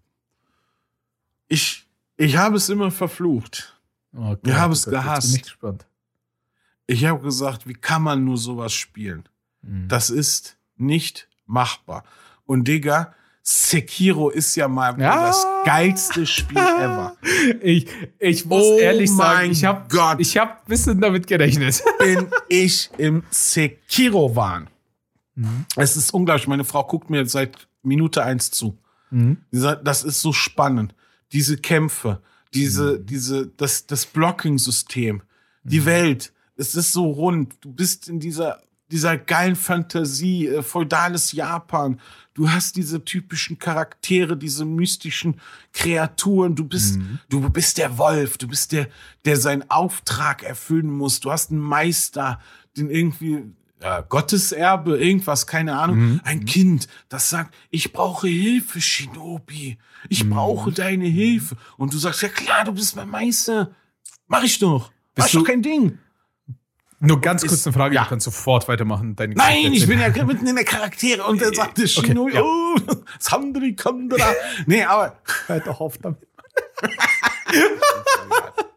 ich, ich habe es immer verflucht. Oh Gott, haben oh es Gott, gehasst. Bin ich gespannt. Ich habe gesagt, wie kann man nur sowas spielen? Mhm. Das ist nicht machbar. Und Digga, Sekiro ist ja mal Ja. das geilste Spiel ever. <laughs> Ich, ich muss Oh ehrlich sagen, ich habe ich hab ein bisschen damit gerechnet. <laughs> Bin ich im Sekiro-Wahn. Mhm. Es ist unglaublich. Meine Frau guckt mir seit Minute eins zu. Mhm. Sie sagt, Das ist so spannend. Diese Kämpfe, diese, diese, das, das Blocking-System, die Welt. Es ist so rund. Du bist in dieser, dieser geilen Fantasie, äh, feudales Japan. Du hast diese typischen Charaktere, diese mystischen Kreaturen. Du bist, du bist der Wolf. Du bist der, der seinen Auftrag erfüllen muss. Du hast einen Meister, den irgendwie, ja, Gotteserbe, irgendwas, keine Ahnung. Ein Kind, das sagt, ich brauche Hilfe, Shinobi. Ich brauche deine Hilfe. Und du sagst, ja klar, du bist mein Meister. Mach ich doch. Mach doch du- kein Ding. Nur ganz kurz eine Frage, ja. du kannst sofort weitermachen. Deine Nein, ich bin ja mitten in der Charaktere und dann sagt der Shinobi, ja. oh, Sandri Kandra. Nee, aber, Hör doch auf damit. <laughs>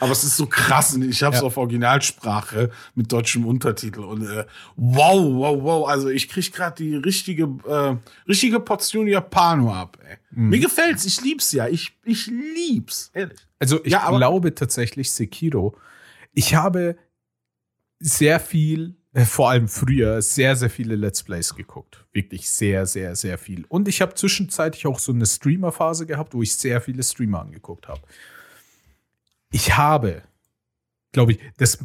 aber es ist so krass. Ich habe es Ja. auf Originalsprache mit deutschem Untertitel und äh, wow, wow, wow. Also ich krieg gerade die richtige, äh, richtige Portion Japano ab. Ey. Mhm. Mir gefällt's. Ich lieb's ja. Ich, ich lieb's. Ehrlich. Also ich Ja, glaube tatsächlich Sekiro. Ich habe sehr viel, äh, vor allem früher, sehr, sehr viele Let's Plays geguckt. Wirklich sehr, sehr, sehr viel. Und ich habe zwischenzeitlich auch so eine Streamer-Phase gehabt, wo ich sehr viele Streamer angeguckt habe. Ich habe, glaube ich, das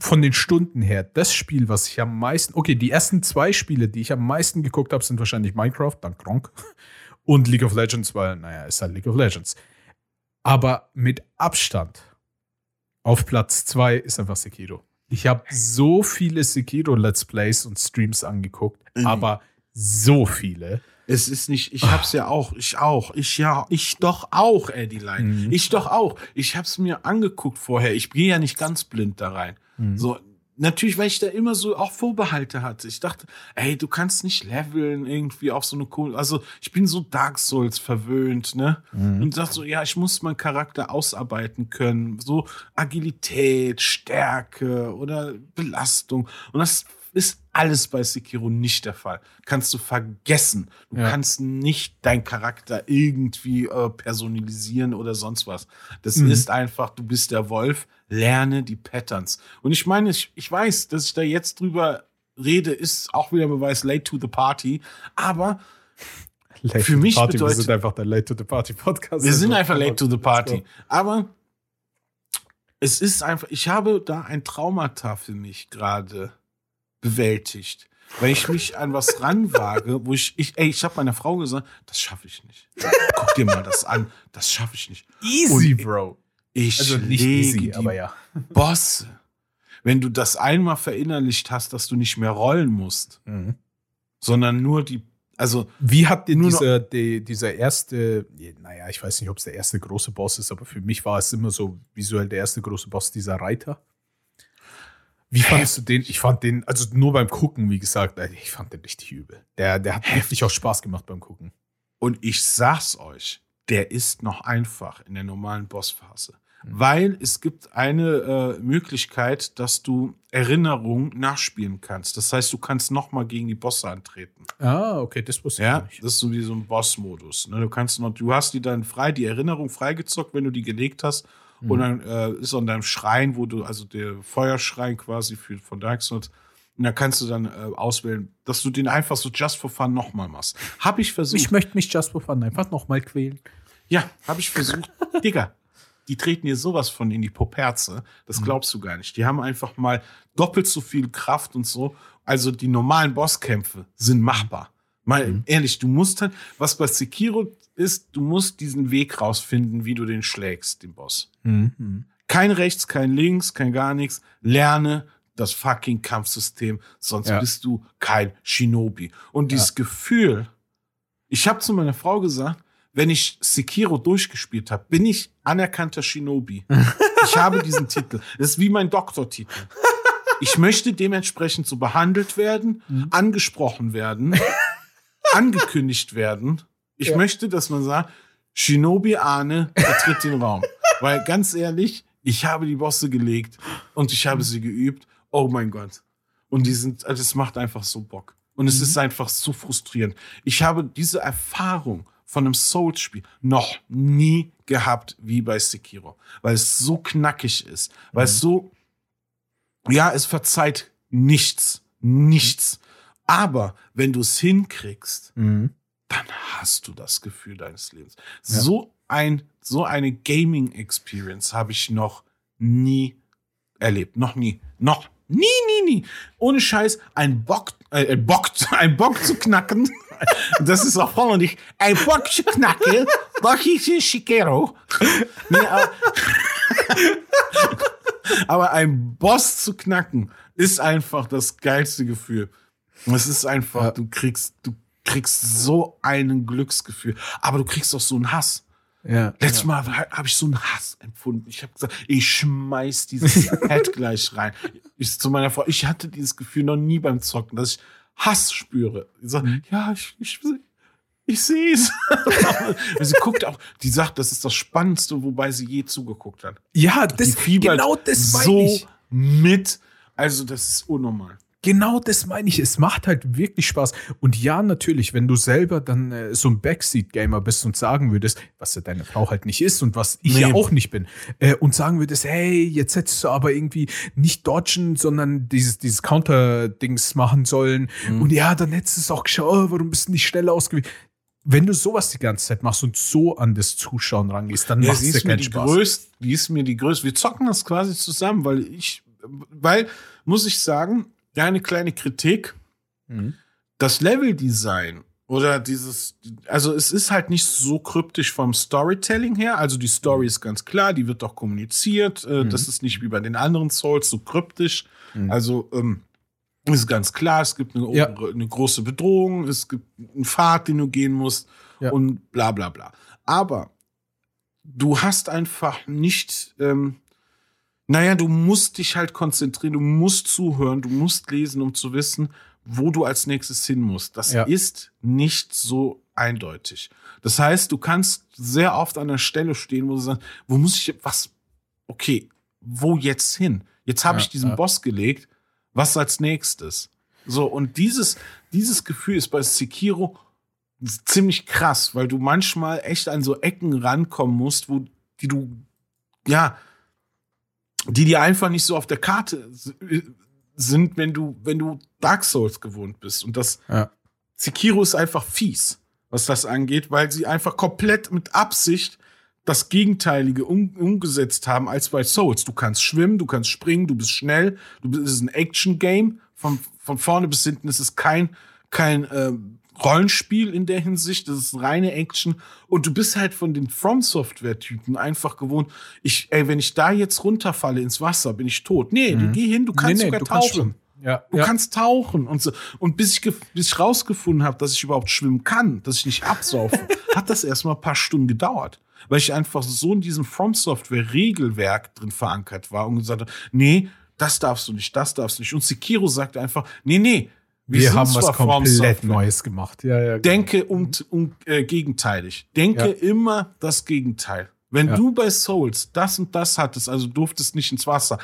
von den Stunden her, das Spiel, was ich am meisten, okay, die ersten zwei Spiele, die ich am meisten geguckt habe, sind wahrscheinlich Minecraft, dann Gronk <laughs> und League of Legends, weil, naja, ist halt League of Legends. Aber mit Abstand auf Platz zwei ist einfach Sekiro. Ich habe so viele Sekiro-Let's Plays und Streams angeguckt, Mhm. aber so viele. Es ist nicht, ich hab's ja auch, ich auch, ich ja, ich doch auch, Eddie Line. Mhm. Ich doch auch. Ich hab's mir angeguckt vorher. Ich gehe ja nicht ganz blind da rein. Mhm. So, natürlich, weil ich da immer so auch Vorbehalte hatte. Ich dachte, ey, du kannst nicht leveln irgendwie auf so eine cool. Also, ich bin so Dark Souls verwöhnt, ne? Mhm. Und dachte so, ja, ich muss meinen Charakter ausarbeiten können. So Agilität, Stärke oder Belastung. Und das ist alles bei Sekiro nicht der Fall. Kannst du vergessen. Du Ja. kannst nicht deinen Charakter irgendwie äh, personalisieren oder sonst was. Das Mhm. ist einfach, du bist der Wolf, lerne die Patterns. Und ich meine, ich, ich weiß, dass ich da jetzt drüber rede, ist auch wieder ein Beweis late to the party. Aber Late Für mich Party, bedeutet- wir sind einfach der Late to the Party Podcast. Wir sind einfach late to the party. Aber es ist einfach, ich habe da ein Traumata für mich gerade bewältigt. Weil ich mich an was ranwage, wo ich, ich ey, ich habe meiner Frau gesagt, das schaffe ich nicht. Guck dir mal das an, das schaffe ich nicht. Easy, Und- Bro. Ich Also nicht easy, aber ja. Bosse. Wenn du das einmal verinnerlicht hast, dass du nicht mehr rollen musst, Mhm. sondern nur die, also Wie hat noch- dieser, die, dieser erste, naja, ich weiß nicht, ob es der erste große Boss ist, aber für mich war es immer so visuell der erste große Boss, dieser Reiter. Wie fandest du den? Ich fand den, also nur beim Gucken, wie gesagt, ey, ich fand den richtig übel. Der, der hat wirklich auch Spaß gemacht beim Gucken. Und ich sag's euch, der ist noch einfach in der normalen Bossphase. Weil es gibt eine äh, Möglichkeit, dass du Erinnerungen nachspielen kannst. Das heißt, du kannst noch mal gegen die Bosse antreten. Ah, okay, das wusste Ja, ich nicht. das ist so wie so ein Boss-Modus. Ne? Du kannst noch, du hast die dann frei, die Erinnerung freigezockt, wenn du die gelegt hast. Mhm. Und dann äh, ist an deinem Schrein, wo du, also der Feuerschrein quasi für, von Dark Souls, und dann kannst du dann äh, auswählen, dass du den einfach so just for fun nochmal machst. Hab ich versucht. Ich möchte mich Just for Fun einfach nochmal quälen. Ja, habe ich versucht. <laughs> Digga, die treten dir sowas von in die Poperze. Das glaubst du gar nicht. Die haben einfach mal doppelt so viel Kraft und so. Also die normalen Bosskämpfe sind machbar. Mal ehrlich, du musst halt, was bei Sekiro ist, du musst diesen Weg rausfinden, wie du den schlägst, den Boss. Mhm. Kein rechts, kein links, kein gar nichts. Lerne das fucking Kampfsystem, sonst Ja. bist du kein Shinobi. Und dieses Gefühl, ich habe zu meiner Frau gesagt, wenn ich Sekiro durchgespielt habe, bin ich anerkannter Shinobi. <laughs> ich habe diesen Titel. Das ist wie mein Doktortitel. Ich möchte dementsprechend so behandelt werden, Mhm. angesprochen werden, <laughs> angekündigt werden. Ich Ja. möchte, dass man sagt, Shinobi Arne vertritt den Raum. Weil ganz ehrlich, ich habe die Bosse gelegt und ich habe sie geübt. Oh mein Gott. Und die sind, also es macht einfach so Bock. Und es ist einfach so frustrierend. Ich habe diese Erfahrung von einem Souls-Spiel noch nie gehabt wie bei Sekiro. Weil es so knackig ist. Weil es so, ja, es verzeiht nichts. Nichts. Aber wenn du es hinkriegst, Mhm. dann hast du das Gefühl deines Lebens. So ein, so eine Gaming Experience habe ich noch nie erlebt. Noch nie. Noch nie, nie, nie. Ohne Scheiß, ein Bock, äh, ein Bock, <laughs> ein Bock zu knacken. <laughs> Das ist auch voll nicht. Ein Bock zu knacken. Das ist Shikero. Nee, aber, <laughs> aber ein Boss zu knacken ist einfach das geilste Gefühl. Es ist einfach, Ja. du kriegst, du kriegst so einen Glücksgefühl, aber du kriegst auch so einen Hass. Ja. Letztes Mal habe ich so einen Hass empfunden. Ich habe gesagt, ich schmeiß dieses <laughs> Pad gleich rein. Ich zu meiner Frau, ich hatte dieses Gefühl noch nie beim Zocken, dass ich Hass spüre. Ich sag, Mhm. ja, ich, ich, ich sehe es. <laughs> sie guckt auch, die sagt, das ist das Spannendste, wobei sie je zugeguckt hat. Ja, das, genau das so ich. mit. Also, das ist unnormal. Genau das meine ich. Es macht halt wirklich Spaß. Und ja, natürlich, wenn du selber dann äh, so ein Backseat-Gamer bist und sagen würdest, was ja deine Frau halt nicht ist und was ich Nee. ja auch nicht bin, äh, und sagen würdest, hey, jetzt hättest du aber irgendwie nicht dodgen, sondern dieses, dieses Counter-Dings machen sollen. Mhm. Und ja, dann hättest du es auch geschaut, oh, warum bist du nicht schneller ausgewichen? Wenn du sowas die ganze Zeit machst und so an das Zuschauen rangehst, dann Ja, macht es dir keinen die Spaß. größte, die ist mir die größte. Wir zocken das quasi zusammen, weil ich, weil, muss ich sagen, ja, eine kleine Kritik. Mhm. Das Leveldesign oder dieses, also es ist halt nicht so kryptisch vom Storytelling her. Also die Story ist ganz klar, die wird doch kommuniziert. Äh, Mhm. Das ist nicht wie bei den anderen Souls so kryptisch. Mhm. Also ähm, ist ganz klar, es gibt eine, Ja. eine große Bedrohung, es gibt einen Pfad, den du gehen musst Ja. und bla bla bla. Aber du hast einfach nicht, ähm, naja, du musst dich halt konzentrieren, du musst zuhören, du musst lesen, um zu wissen, wo du als nächstes hin musst. Das Ja. ist nicht so eindeutig. Das heißt, du kannst sehr oft an der Stelle stehen, wo du sagst, wo muss ich, was, okay, wo jetzt hin? Jetzt habe Ja, ich diesen ja. Boss gelegt, was als nächstes? So, und dieses, dieses Gefühl ist bei Sekiro ziemlich krass, weil du manchmal echt an so Ecken rankommen musst, wo die du, ja, die dir einfach nicht so auf der Karte äh, sind, wenn du, wenn du Dark Souls gewohnt bist. Und das Ja. Sekiro ist einfach fies, was das angeht, weil sie einfach komplett mit Absicht das Gegenteilige um, umgesetzt haben als bei Souls. Du kannst schwimmen, du kannst springen, du bist schnell, du bist, es ist ein Action-Game. Von, von vorne bis hinten ist es kein, kein ähm, Rollenspiel in der Hinsicht, das ist reine Action. Und du bist halt von den From-Software-Typen einfach gewohnt. Ich, ey, wenn ich da jetzt runterfalle ins Wasser, bin ich tot. Nee, du geh hin, du kannst sogar du tauchen. kannst. Ja, Du ja. kannst tauchen und so. Und bis ich, bis ich rausgefunden habe, dass ich überhaupt schwimmen kann, dass ich nicht absaufe, <laughs> hat das erstmal ein paar Stunden gedauert. Weil ich einfach so in diesem From Software Regelwerk drin verankert war und gesagt habe, nee, das darfst du nicht, das darfst du nicht. Und Sekiro sagte einfach, nee, nee, wir sind haben was komplett. Neues gemacht. Ja, ja, genau. Denke und, und äh, gegenteilig. Denke Ja. immer das Gegenteil. Wenn du bei Souls das und das hattest, also durftest nicht ins Wasser,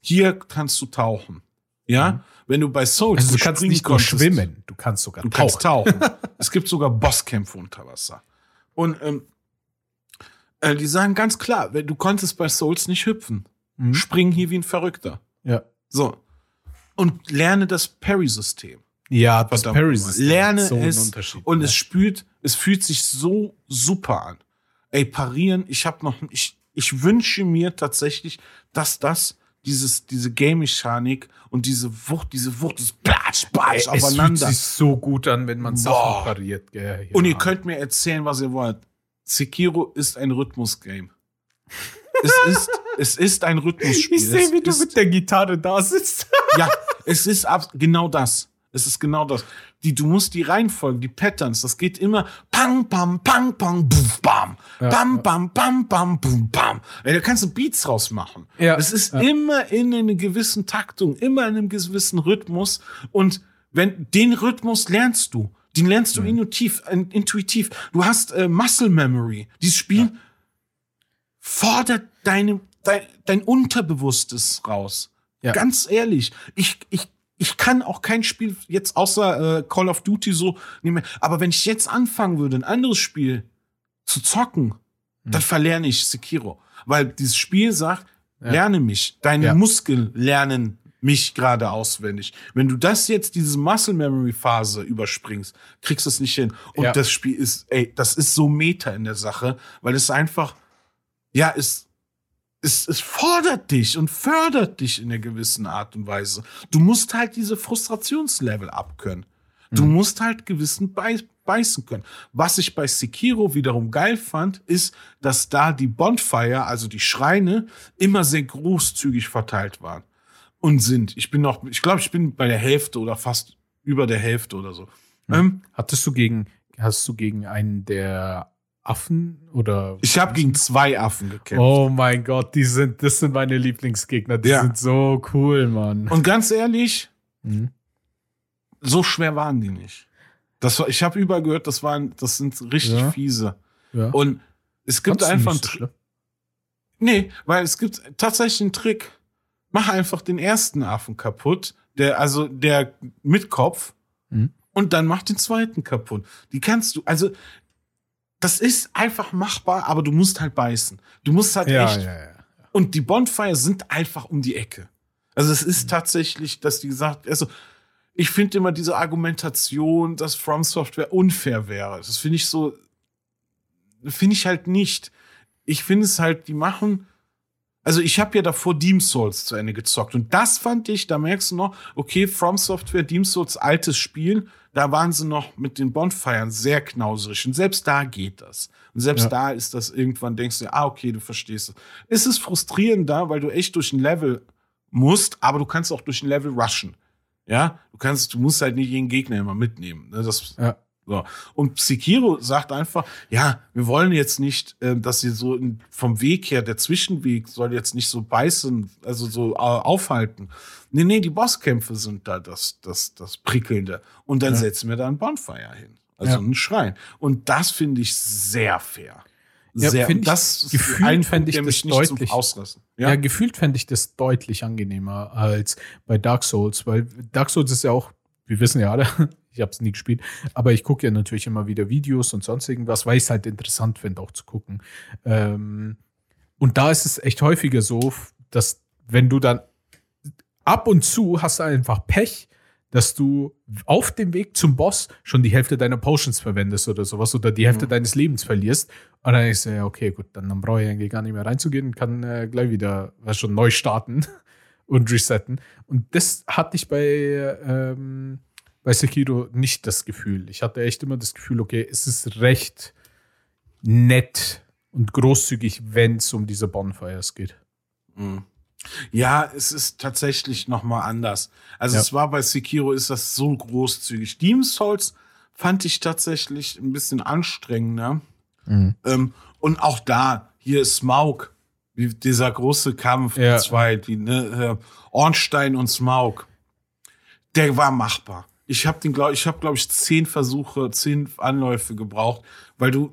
hier kannst du tauchen. Ja? Wenn du bei Souls Also du kannst nicht nur schwimmen, du kannst sogar Du tauchen. kannst tauchen. <laughs> es gibt sogar Bosskämpfe unter Wasser. Und ähm, äh, die sagen ganz klar, wenn du konntest bei Souls nicht hüpfen. Mhm. Spring hier wie ein Verrückter. Ja. So. Und lerne das Parry-System. Ja, das nochmal. Lerne so es und ja. es spürt, es fühlt sich so super an. Ey, parieren, ich habe noch, ich, ich wünsche mir tatsächlich, dass das dieses, diese Game-Mechanik und diese Wucht, diese Wucht, das Platsch, Ey, Platsch es fühlt aufeinander. sich so gut an, wenn man Sachen pariert. gell? Ja. Und ihr könnt mir erzählen, was ihr wollt. Sekiro ist ein Rhythmus-Game. es <laughs> ist, es ist ein Rhythmusspiel. Ich sehe, wie du es mit ist, der Gitarre da sitzt. ja, es ist ab, genau das. Es ist genau das. Die, du musst die Reihenfolge, die Patterns, das geht immer pang, pam, pang, pang, buf, bam. Ja, bam, ja. bam, bam, bam, bum, bam. Ey, da kannst du Beats rausmachen. Ja, Es ist ja. immer in einer gewissen Taktung, immer in einem gewissen Rhythmus. Und wenn, den Rhythmus lernst du. Den lernst Mhm. du intuitiv, in- intuitiv. Du hast äh, Muscle Memory. Dieses Spiel fordert deine, dein, dein Unterbewusstes raus. Ja. Ganz ehrlich, ich, ich, ich kann auch kein Spiel jetzt außer äh, Call of Duty so mehr. Aber wenn ich jetzt anfangen würde, ein anderes Spiel zu zocken, Hm. dann verlerne ich Sekiro. Weil dieses Spiel sagt, Ja. lerne mich. Deine Ja. Muskeln lernen mich gerade auswendig. Wenn du das jetzt, diese Muscle Memory Phase überspringst, kriegst du es nicht hin. Und Ja. das Spiel ist, ey, das ist so Meta in der Sache, weil es einfach, ja, es, es, es fordert dich und fördert dich in einer gewissen Art und Weise. Du musst halt diese Frustrationslevel abkönnen. Du Mhm. musst halt gewissen beiß, beißen können. Was ich bei Sekiro wiederum geil fand, ist, dass da die Bonfire, also die Schreine, immer sehr großzügig verteilt waren und sind. Ich bin noch, ich glaube, ich bin bei der Hälfte oder fast über der Hälfte oder so. Mhm. Ähm, Hattest du gegen, hast du gegen einen der Affen oder? ich habe gegen zwei Affen gekämpft. Oh mein Gott, die sind, das sind meine Lieblingsgegner. Die Ja. sind so cool, Mann. Und ganz ehrlich, Mhm. so schwer waren die nicht. Das war, ich habe überall gehört, das waren, das sind richtig Ja. fiese. Ja. Und es gibt du einfach einen Trick. Nee, weil es gibt tatsächlich einen Trick. Mach einfach den ersten Affen kaputt, der, also der mit Kopf, Mhm. und dann mach den zweiten kaputt. Die kannst du, also, das ist einfach machbar, aber du musst halt beißen. Du musst halt Ja, echt. ja, ja. Und die Bonfire sind einfach um die Ecke. Also es ist tatsächlich, dass die gesagt, also ich finde immer diese Argumentation, dass From Software unfair wäre. Das finde ich so, finde ich halt nicht. Ich finde es halt, die machen, also ich habe ja davor Deem Souls zu Ende gezockt und das fand ich, da merkst du noch, okay, From Software, Deem Souls, altes Spiel, da waren sie noch mit den Bonfiren sehr knauserig und selbst da geht das. Und selbst Ja. da ist das irgendwann, denkst du, ah, okay, du verstehst es. Es ist frustrierend da, weil du echt durch ein Level musst, aber du kannst auch durch ein Level rushen. Ja, du kannst, du musst halt nicht jeden Gegner immer mitnehmen. Ne? Das, Ja. So. Und Sekiro sagt einfach, ja, wir wollen jetzt nicht, äh, dass sie so in, vom Weg her, der Zwischenweg soll jetzt nicht so beißen, also so äh, aufhalten. Nee, nee, die Bosskämpfe sind da das, das, das Prickelnde. Und dann Ja. setzen wir da ein Bonfire hin. Also Ja. einen Schrein. Und das finde ich sehr fair. Ja, Sehr, ich- das gefühlt ein fänd Punkt, ich das deutlich- Ausrasten. Ja, gefühlt fände ich das deutlich angenehmer als bei Dark Souls, weil Dark Souls ist ja auch, wir wissen ja alle, <laughs> ich habe es nie gespielt, aber ich gucke ja natürlich immer wieder Videos und sonst irgendwas, weil ich es halt interessant finde, auch zu gucken. Ähm, und da ist es echt häufiger so, dass wenn du dann ab und zu hast du einfach Pech, dass du auf dem Weg zum Boss schon die Hälfte deiner Potions verwendest oder sowas oder die Hälfte Mhm. deines Lebens verlierst. Und dann ist ja, okay, gut, dann, dann brauche ich eigentlich gar nicht mehr reinzugehen und kann äh, gleich wieder was schon neu starten <laughs> und resetten. Und das hatte ich bei, ähm, bei Sekiro nicht das Gefühl. Ich hatte echt immer das Gefühl, okay, es ist recht nett und großzügig, wenn es um diese Bonfires geht. Mhm. Ja, es ist tatsächlich noch mal anders. Also Ja. es war bei Sekiro ist das so großzügig. Demon Souls fand ich tatsächlich ein bisschen anstrengender. Ähm, und auch da, hier ist Smaug, dieser große Kampf, Ja. zwei, die, ne, äh, Ornstein und Smaug, der war machbar. Ich habe den, glaube ich, habe glaube ich zehn Versuche, zehn Anläufe gebraucht, weil du,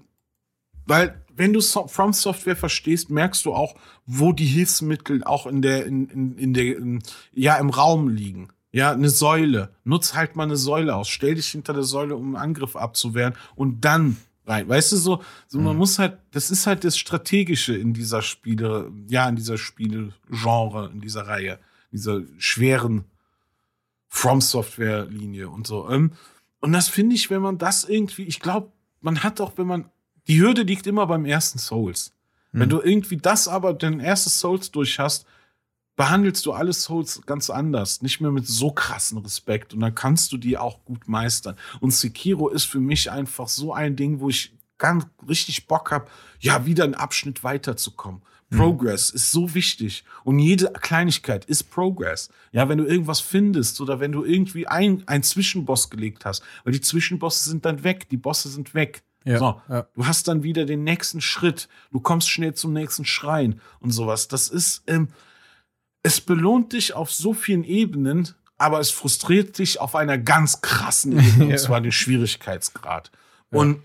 weil wenn du so From Software verstehst, merkst du auch, wo die Hilfsmittel auch in der, in, in, in der, in, ja, im Raum liegen. Ja, eine Säule. Nutz halt mal eine Säule aus. Stell dich hinter der Säule, um einen Angriff abzuwehren und dann rein. Weißt du, so, so man muss halt, das ist halt das Strategische in dieser Spiele, ja, in dieser Spielegenre, in dieser Reihe, dieser schweren From Software Linie und so. Ähm, Und das finde ich, wenn man das irgendwie, ich glaube, man hat auch, wenn man, die Hürde liegt immer beim ersten Souls. Wenn Hm. du irgendwie das aber, dein erstes Souls durch hast, behandelst du alle Souls ganz anders, nicht mehr mit so krassen Respekt und dann kannst du die auch gut meistern. Und Sekiro ist für mich einfach so ein Ding, wo ich ganz richtig Bock habe, ja, wieder einen Abschnitt weiterzukommen. Progress ist so wichtig. Und jede Kleinigkeit ist Progress. Ja, wenn du irgendwas findest oder wenn du irgendwie ein, ein Zwischenboss gelegt hast, weil die Zwischenbosse sind dann weg, die Bosse sind weg. Ja, so, ja. du hast dann wieder den nächsten Schritt. Du kommst schnell zum nächsten Schrein und sowas. Das ist, ähm, es belohnt dich auf so vielen Ebenen, aber es frustriert dich auf einer ganz krassen <laughs> Ebene, Ja. und zwar den Schwierigkeitsgrad. Und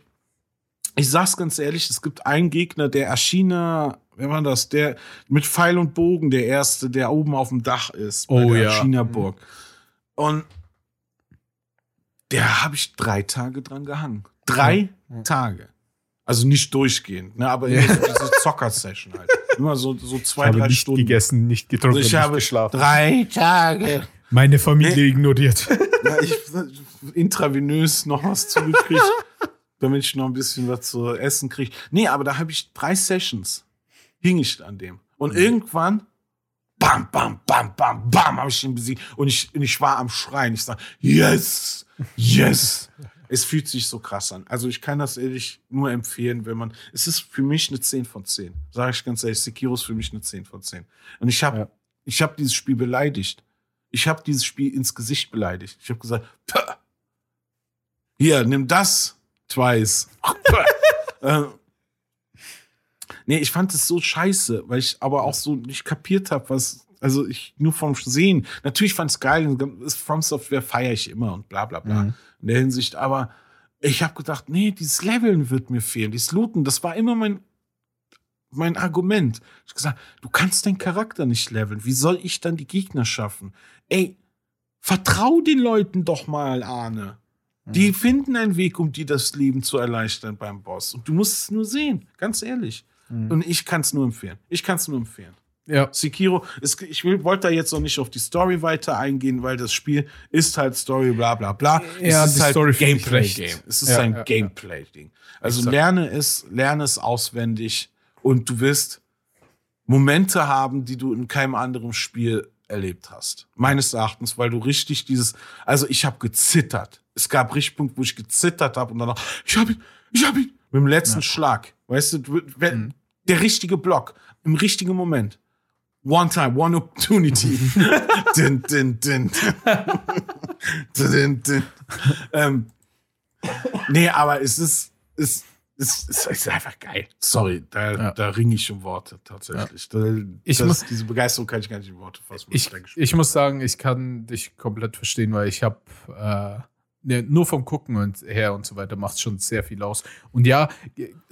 ich sag's ganz ehrlich, es gibt einen Gegner, der Aschina, wer war das? Der mit Pfeil und Bogen, der erste, der oben auf dem Dach ist, bei Oh der ja. Aschina-Burg. Und der habe ich drei Tage dran gehangen. Drei Ja. Tage. Also nicht durchgehend, ne, aber so diese Zocker-Session halt. Immer so, so zwei, Ich habe drei nicht Stunden. gegessen, nicht getrunken, Also ich nicht habe geschlafen. drei Tage. Meine Familie ignoriert. <laughs> Ja, ich intravenös noch was zugekriegt, <laughs> damit ich noch ein bisschen was zu essen kriege. Nee, aber da habe ich drei Sessions. Hing ich an dem. Und irgendwann, bam, bam, bam, bam, bam, habe ich ihn besiegt. Und ich, und ich war am Schreien. Ich sage, yes, yes. <laughs> Es fühlt sich so krass an. Also ich kann das ehrlich nur empfehlen, wenn man. Es ist für mich eine 10 von 10. Sage ich ganz ehrlich, Sekiro ist für mich eine 10 von 10. Und ich habe Ja. ich habe dieses Spiel beleidigt. Ich habe dieses Spiel ins Gesicht beleidigt. Ich habe gesagt, "Pah. hier, nimm das, Twice. <laughs> <laughs> äh, nee, ich fand es so scheiße, weil ich aber auch so nicht kapiert habe, was, also ich nur vom Sehen. Natürlich fand es geil, das From Software feiere ich immer und bla bla bla. Mhm. In der Hinsicht, aber ich habe gedacht, nee, dieses Leveln wird mir fehlen, dieses Looten, das war immer mein, mein Argument. Ich gesagt, du kannst deinen Charakter nicht leveln. Wie soll ich dann die Gegner schaffen? Ey, vertrau den Leuten doch mal, Arne. Die finden einen Weg, um dir das Leben zu erleichtern beim Boss. Und du musst es nur sehen, ganz ehrlich. Mhm. Und ich kann es nur empfehlen. Ich kann es nur empfehlen. Ja. Sekiro, es, ich will, wollte da jetzt noch nicht auf die Story weiter eingehen, weil das Spiel ist halt Story, bla bla bla. Ja, es ist halt Story. Gameplay-Game. Es ist Ja, ein ja. Gameplay-Ding. Also Exakt. lerne es, lerne es auswendig und du wirst Momente haben, die du in keinem anderen Spiel erlebt hast. Meines Erachtens, weil du richtig dieses, also ich habe gezittert. Es gab richtig Punkte, wo ich gezittert habe und danach, ich habe ihn, ich habe ihn, mit dem letzten Schlag. Weißt du, du, wenn, Mhm. Der richtige Block, im richtigen Moment. One time, one opportunity. din, din, din. din, din. Ähm, nee, aber es ist, es, es, es ist einfach geil. Sorry, da, Ja. da ringe ich um Worte tatsächlich. Da, Ich das, muss- diese Begeisterung kann ich gar nicht in Worte fassen. Ich, ich muss sagen, ich kann dich komplett verstehen, weil ich habe äh, ne, nur vom Gucken und her und so weiter macht schon sehr viel aus. Und ja,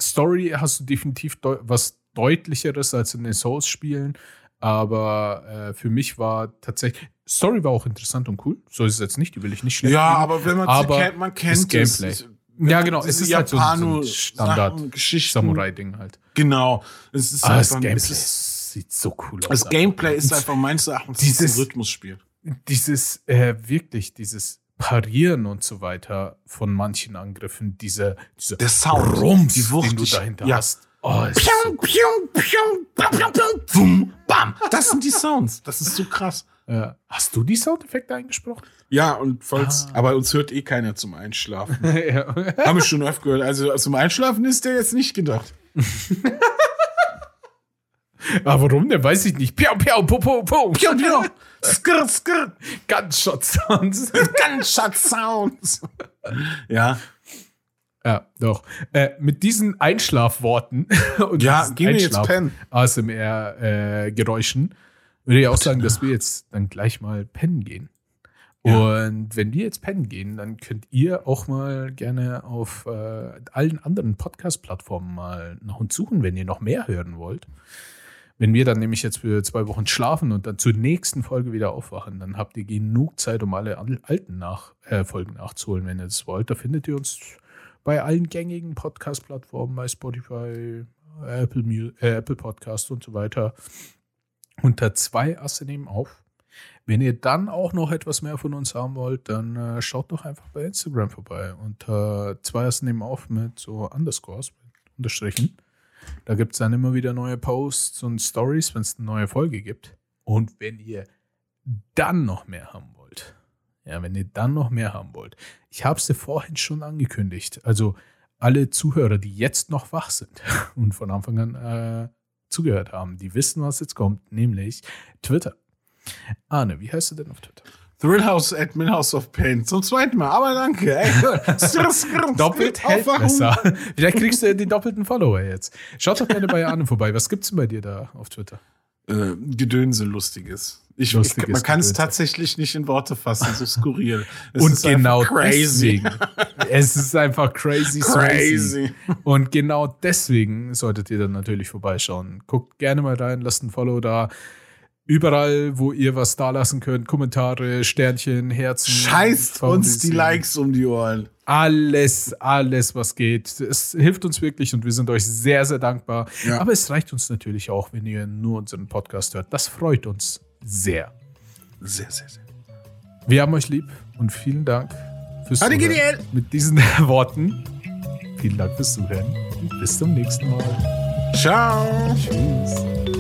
Story hast du definitiv deu was deutlicheres als in den Souls-Spielen, aber äh, für mich war tatsächlich Story war auch interessant und cool. So ist es jetzt nicht, die will ich nicht schlecht Ja, reden. aber wenn man Aber kennt, man kennt das es. Gameplay. Es- Ja, genau, es ist halt so ein- so ein Japano- Standard Sachen, Geschichten. Samurai-Ding halt. Genau. Es ist Ah, das einfach, Gameplay es ist, sieht so cool aus. das. Gameplay ist einfach meines Erachtens dieses- ein Rhythmusspiel. dieses äh, wirklich dieses Parieren und so weiter von manchen Angriffen, diese, diese Der Sound, Rums, die Wucht, den du dahinter ja. hast. Oh, ist Pium, pium, bam. Das sind die Sounds. Das ist so krass. äh, hast du die Soundeffekte eingesprochen? Ja, und falls, Ah. aber uns hört eh keiner zum Einschlafen. <laughs> ja. Haben wir schon oft gehört. Also zum Einschlafen ist der jetzt nicht gedacht. <laughs> Aber warum denn? Weiß ich nicht. Piau, piau, po, po, po. Pium, pium. Skr, skr. Gunshot Sounds. <laughs> Gunshot Sounds. Ja, ja, doch. Äh, mit diesen Einschlafworten <laughs> und ja, diesen geh mir jetzt Einschlaf- pennen. ASMR-Geräuschen, würde ich auch sagen, dass wir jetzt dann gleich mal pennen gehen. Ja. Und wenn wir jetzt pennen gehen, dann könnt ihr auch mal gerne auf äh, allen anderen Podcast-Plattformen mal nach uns suchen, wenn ihr noch mehr hören wollt. Wenn wir dann nämlich jetzt für zwei Wochen schlafen und dann zur nächsten Folge wieder aufwachen, dann habt ihr genug Zeit, um alle al- alten nach, äh, Folgen nachzuholen, wenn ihr das wollt. Da findet ihr uns bei allen gängigen Podcast-Plattformen, bei Spotify, Apple, äh, Apple Podcast und so weiter. Unter zwei Asse nehmen auf. Wenn ihr dann auch noch etwas mehr von uns haben wollt, dann äh, schaut doch einfach bei Instagram vorbei. Unter zwei Asse nehmen auf mit so Underscores, mit Unterstrichen. Da gibt es dann immer wieder neue Posts und Stories, wenn es eine neue Folge gibt. Und wenn ihr dann noch mehr haben wollt, ja, wenn ihr dann noch mehr haben wollt, ich habe es dir vorhin schon angekündigt. Also alle Zuhörer, die jetzt noch wach sind <laughs> und von Anfang an äh, zugehört haben, die wissen, was jetzt kommt, nämlich Twitter. Arne, wie heißt du denn auf Twitter? Thrillhouse at Milhouse of Pain. Zum zweiten Mal, aber danke. Ey, <laughs> Doppelt hält besser. <laughs> Vielleicht kriegst du den doppelten Follower jetzt. Schaut doch gerne bei Arne vorbei. Was gibt's denn bei dir da auf Twitter? Äh, Gedönse Lustiges. Ich, Lustiges ich, man kann es tatsächlich nicht in Worte fassen, so skurril. Es und ist genau crazy. deswegen. Es ist einfach crazy, <laughs> crazy. Crazy. Und genau deswegen solltet ihr dann natürlich vorbeischauen. Guckt gerne mal rein, lasst ein Follow da. Überall, wo ihr was da lassen könnt, Kommentare, Sternchen, Herzen. Scheißt uns die. Likes um die Ohren. Alles, alles, was geht. Es hilft uns wirklich und wir sind euch sehr, sehr dankbar. Ja. Aber es reicht uns natürlich auch, wenn ihr nur unseren Podcast hört. Das freut uns sehr. Sehr, sehr, sehr. Wir haben euch lieb und vielen Dank fürs Zuhören. Gideon. Mit diesen <laughs> Worten, vielen Dank fürs Zuhören und bis zum nächsten Mal. Ciao. Tschüss.